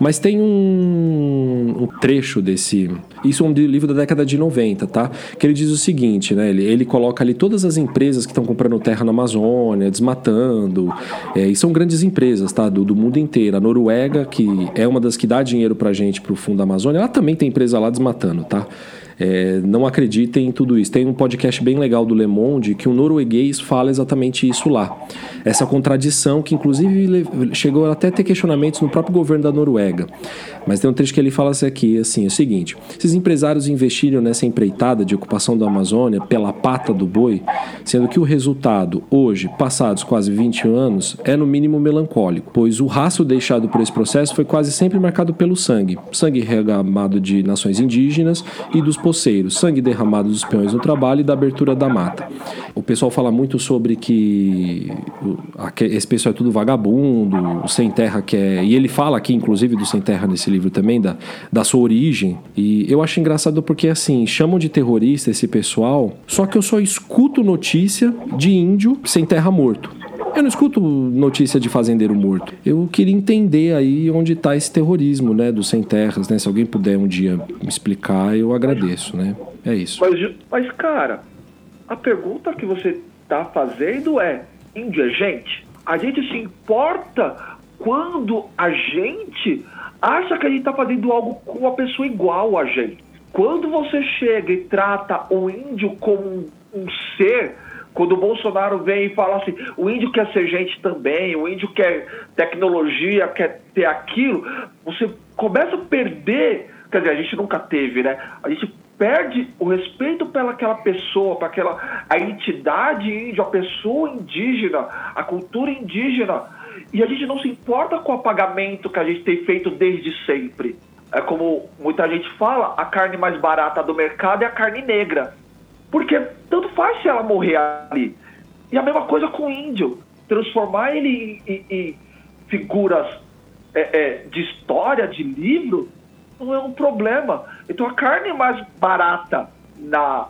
Mas tem um, um, trecho desse. Isso é um livro da década de 90, tá? Que ele diz o seguinte, né? Ele, ele coloca ali todas as empresas que estão comprando terra na Amazônia, desmatando. É, e são grandes empresas, tá? Do, do, mundo inteiro. A Noruega, que é uma das que dá dinheiro pra gente pro Fundo da Amazônia, ela também tem empresa lá desmatando, tá? É, não acreditem em tudo isso. Tem um podcast bem legal do Le Monde que um norueguês fala exatamente isso lá. Essa contradição que, inclusive, chegou até a ter questionamentos no próprio governo da Noruega. Mas tem um trecho que ele fala aqui, assim, é o seguinte: esses empresários investiram nessa empreitada de ocupação da Amazônia pela pata do boi, sendo que o resultado, hoje, passados quase 20 anos, é no mínimo melancólico, pois o rastro deixado por esse processo foi quase sempre marcado pelo sangue. Sangue derramado de nações indígenas e dos poceiros, sangue derramado dos peões no trabalho e da abertura da mata. O pessoal fala muito sobre que esse pessoal é tudo vagabundo, sem terra que é. E ele fala aqui, inclusive, do sem terra nesse livro também, da, da sua origem. E eu acho engraçado porque, assim, chamam de terrorista esse pessoal, só que eu só escuto notícia de índio sem terra morto. Eu não escuto notícia de fazendeiro morto. Eu queria entender aí onde está esse terrorismo, né, dos sem terras, né? Se alguém puder um dia me explicar, eu agradeço, né? É isso. Mas, mas cara, a pergunta que você está fazendo é: índio é gente? A gente se importa quando a gente acha que a gente está fazendo algo com uma pessoa igual a gente. Quando você chega e trata o índio como um, um ser, quando o Bolsonaro vem e fala assim, o índio quer ser gente também, o índio quer tecnologia, quer ter aquilo, você começa a perder, quer dizer, a gente nunca teve, né? A gente perde o respeito pelaquela pessoa, para aquela a entidade índia, a pessoa indígena, a cultura indígena e a gente não se importa com o apagamento que a gente tem feito desde sempre. É como muita gente fala, a carne mais barata do mercado é a carne negra. Porque tanto faz se ela morrer ali. E a mesma coisa com o índio. Transformar ele em, em, em figuras é, é, de história, de livro, não é um problema. Então a carne mais barata na,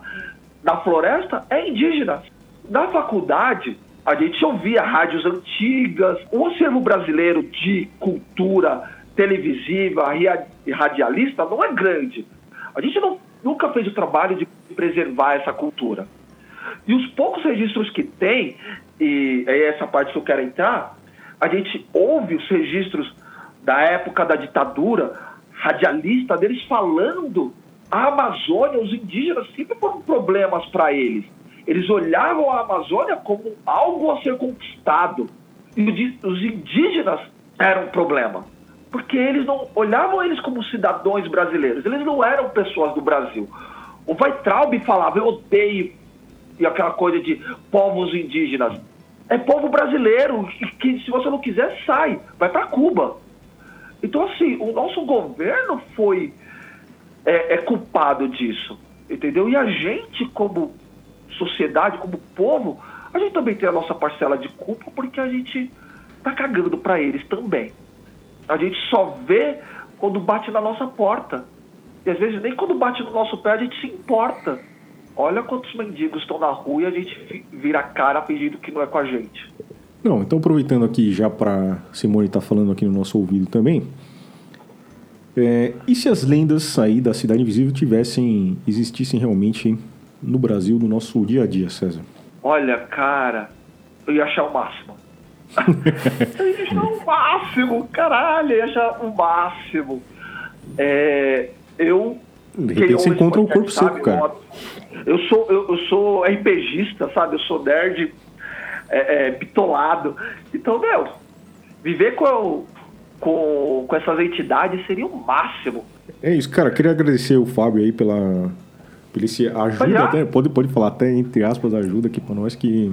na floresta é indígena. Na faculdade, a gente ouvia rádios antigas. O acervo brasileiro de cultura televisiva e radialista não é grande. A gente não, nunca fez o trabalho de preservar essa cultura. E os poucos registros que tem, e é essa parte que eu quero entrar, a gente ouve os registros da época da ditadura radialista deles falando a Amazônia, os indígenas sempre foram problemas para eles. Eles olhavam a Amazônia como algo a ser conquistado. E os indígenas eram um problema. Porque eles não olhavam eles como cidadãos brasileiros. Eles não eram pessoas do Brasil. O Weitraub falava, eu odeio e aquela coisa de povos indígenas. É povo brasileiro que se você não quiser, sai, vai para Cuba. Então, assim, o nosso governo foi é, é culpado disso, entendeu? E a gente, como sociedade, como povo, a gente também tem a nossa parcela de culpa porque a gente tá cagando para eles também. A gente só vê quando bate na nossa porta. E às vezes nem quando bate no nosso pé a gente se importa. Olha quantos mendigos estão na rua e a gente vira a cara pedindo que não é com a gente. Não, então aproveitando aqui já para Simone estar tá falando aqui no nosso ouvido também. É, e se as lendas aí da Cidade Invisível tivessem, existissem realmente no Brasil, no nosso dia a dia, César? Olha, cara, eu ia achar o máximo. eu ia achar o máximo, caralho, eu ia achar o máximo. É, eu. De repente você encontra o corpo seco, cara. Eu sou, eu, eu, sou RPGista, sabe? Eu sou nerd é, é, bitolado. Então, meu, viver com, com, com essas entidades seria o máximo. É isso, cara. Queria agradecer o Fábio aí pela, pela esse ajuda, até, pode, pode falar até entre aspas, ajuda aqui para nós que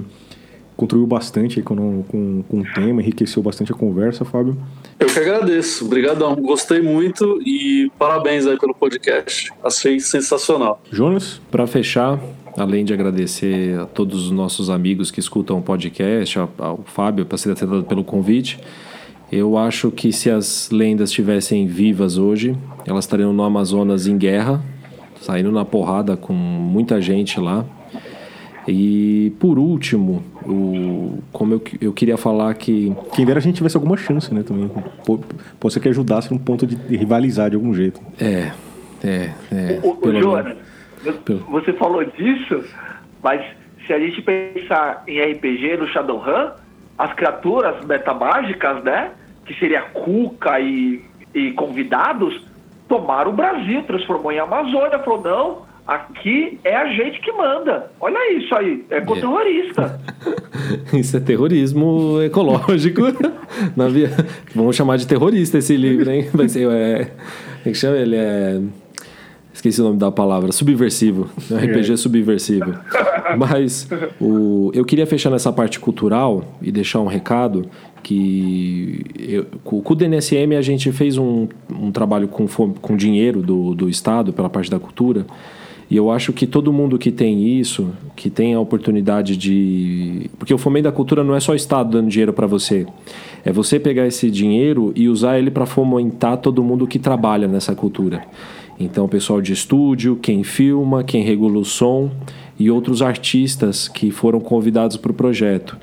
contribuiu bastante com, com, com o tema, enriqueceu bastante a conversa, Fábio. Eu que agradeço, obrigadão, gostei muito e parabéns aí pelo podcast, achei sensacional. Jonas? Para fechar, além de agradecer a todos os nossos amigos que escutam o podcast, ao Fábio por ser atendado pelo convite, eu acho que se as lendas estivessem vivas hoje, elas estariam no Amazonas em guerra, saindo na porrada com muita gente lá, e por último, o, como eu, eu queria falar que. Quem dera a gente tivesse alguma chance, né? Também. Pode ser que ajudasse num ponto de rivalizar de algum jeito. É, é, é. O, o Joana, você falou disso, mas se a gente pensar em RPG no Shadowrun, as criaturas metamágicas, né? Que seria Cuca e, e convidados, tomaram o Brasil, transformou em Amazônia, falou, não Aqui é a gente que manda. Olha isso aí, é com terrorista. isso é terrorismo ecológico. Na via... Vamos chamar de terrorista esse livro, hein? Vai ser. É... Como é que chama? Ele é. Esqueci o nome da palavra, subversivo. RPG subversivo. Mas o, eu queria fechar nessa parte cultural e deixar um recado que eu, com o DNSM a gente fez um, um trabalho com, com dinheiro do, do Estado pela parte da cultura e eu acho que todo mundo que tem isso, que tem a oportunidade de. Porque o fomento da cultura não é só o Estado dando dinheiro para você. É você pegar esse dinheiro e usar ele para fomentar todo mundo que trabalha nessa cultura. Então, o pessoal de estúdio, quem filma, quem regula o som e outros artistas que foram convidados para o projeto.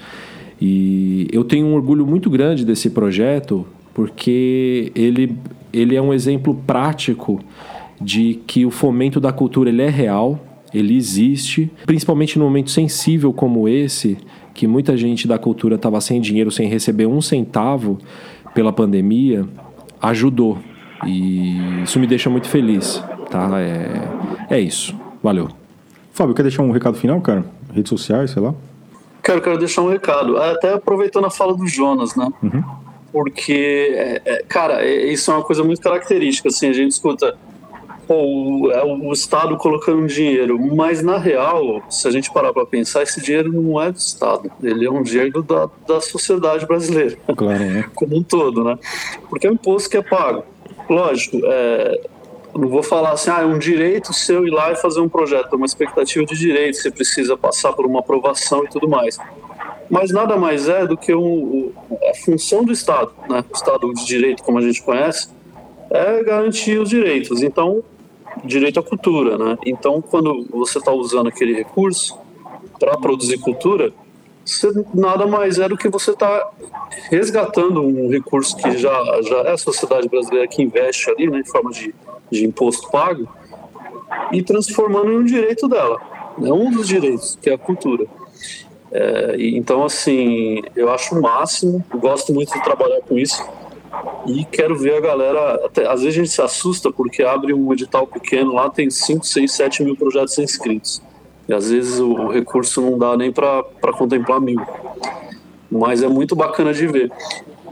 E eu tenho um orgulho muito grande desse projeto porque ele, ele é um exemplo prático de que o fomento da cultura ele é real, ele existe, principalmente num momento sensível como esse, que muita gente da cultura estava sem dinheiro, sem receber um centavo pela pandemia, ajudou. E isso me deixa muito feliz, tá? É, é isso. Valeu. Fábio, quer deixar um recado final, cara? Redes sociais, sei lá? Quero, quero deixar um recado. Até aproveitando a fala do Jonas, né? Uhum. Porque, é, é, cara, é, isso é uma coisa muito característica. Assim, a gente escuta o, é o Estado colocando dinheiro, mas na real, se a gente parar para pensar, esse dinheiro não é do Estado, ele é um dinheiro da, da sociedade brasileira, claro, né? como um todo, né? Porque é um imposto que é pago. Lógico, é, não vou falar assim, ah, é um direito seu ir lá e fazer um projeto, é uma expectativa de direito, você precisa passar por uma aprovação e tudo mais. Mas nada mais é do que um, a função do Estado, né? O Estado de Direito, como a gente conhece, é garantir os direitos. Então, direito à cultura, né? Então, quando você está usando aquele recurso para produzir cultura, você, nada mais é do que você está resgatando um recurso que já, já é a sociedade brasileira que investe ali, né, em forma de, de imposto pago, e transformando em um direito dela, né, um dos direitos, que é a cultura. É, então, assim, eu acho o máximo, gosto muito de trabalhar com isso e quero ver a galera. Até, às vezes a gente se assusta porque abre um edital pequeno lá, tem 5, 6, 7 mil projetos inscritos. E às vezes o, o recurso não dá nem para contemplar mil. mas é muito bacana de ver.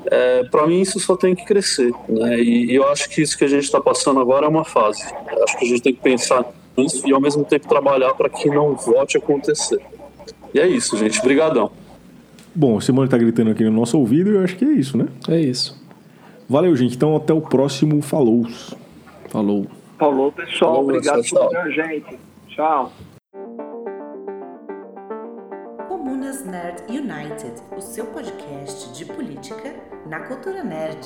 É, para mim isso só tem que crescer, né? E, e eu acho que isso que a gente está passando agora é uma fase. Eu acho que a gente tem que pensar nisso e ao mesmo tempo trabalhar para que não volte a acontecer. E é isso, gente. Obrigadão. Bom, o Simone tá gritando aqui no nosso ouvido e eu acho que é isso, né? É isso. Valeu, gente. Então até o próximo Falou. Falou. Falou, pessoal. Falou, Obrigado pessoal. por ouvir a gente. Tchau. Comunas Nerd United, o seu podcast de política na cultura nerd.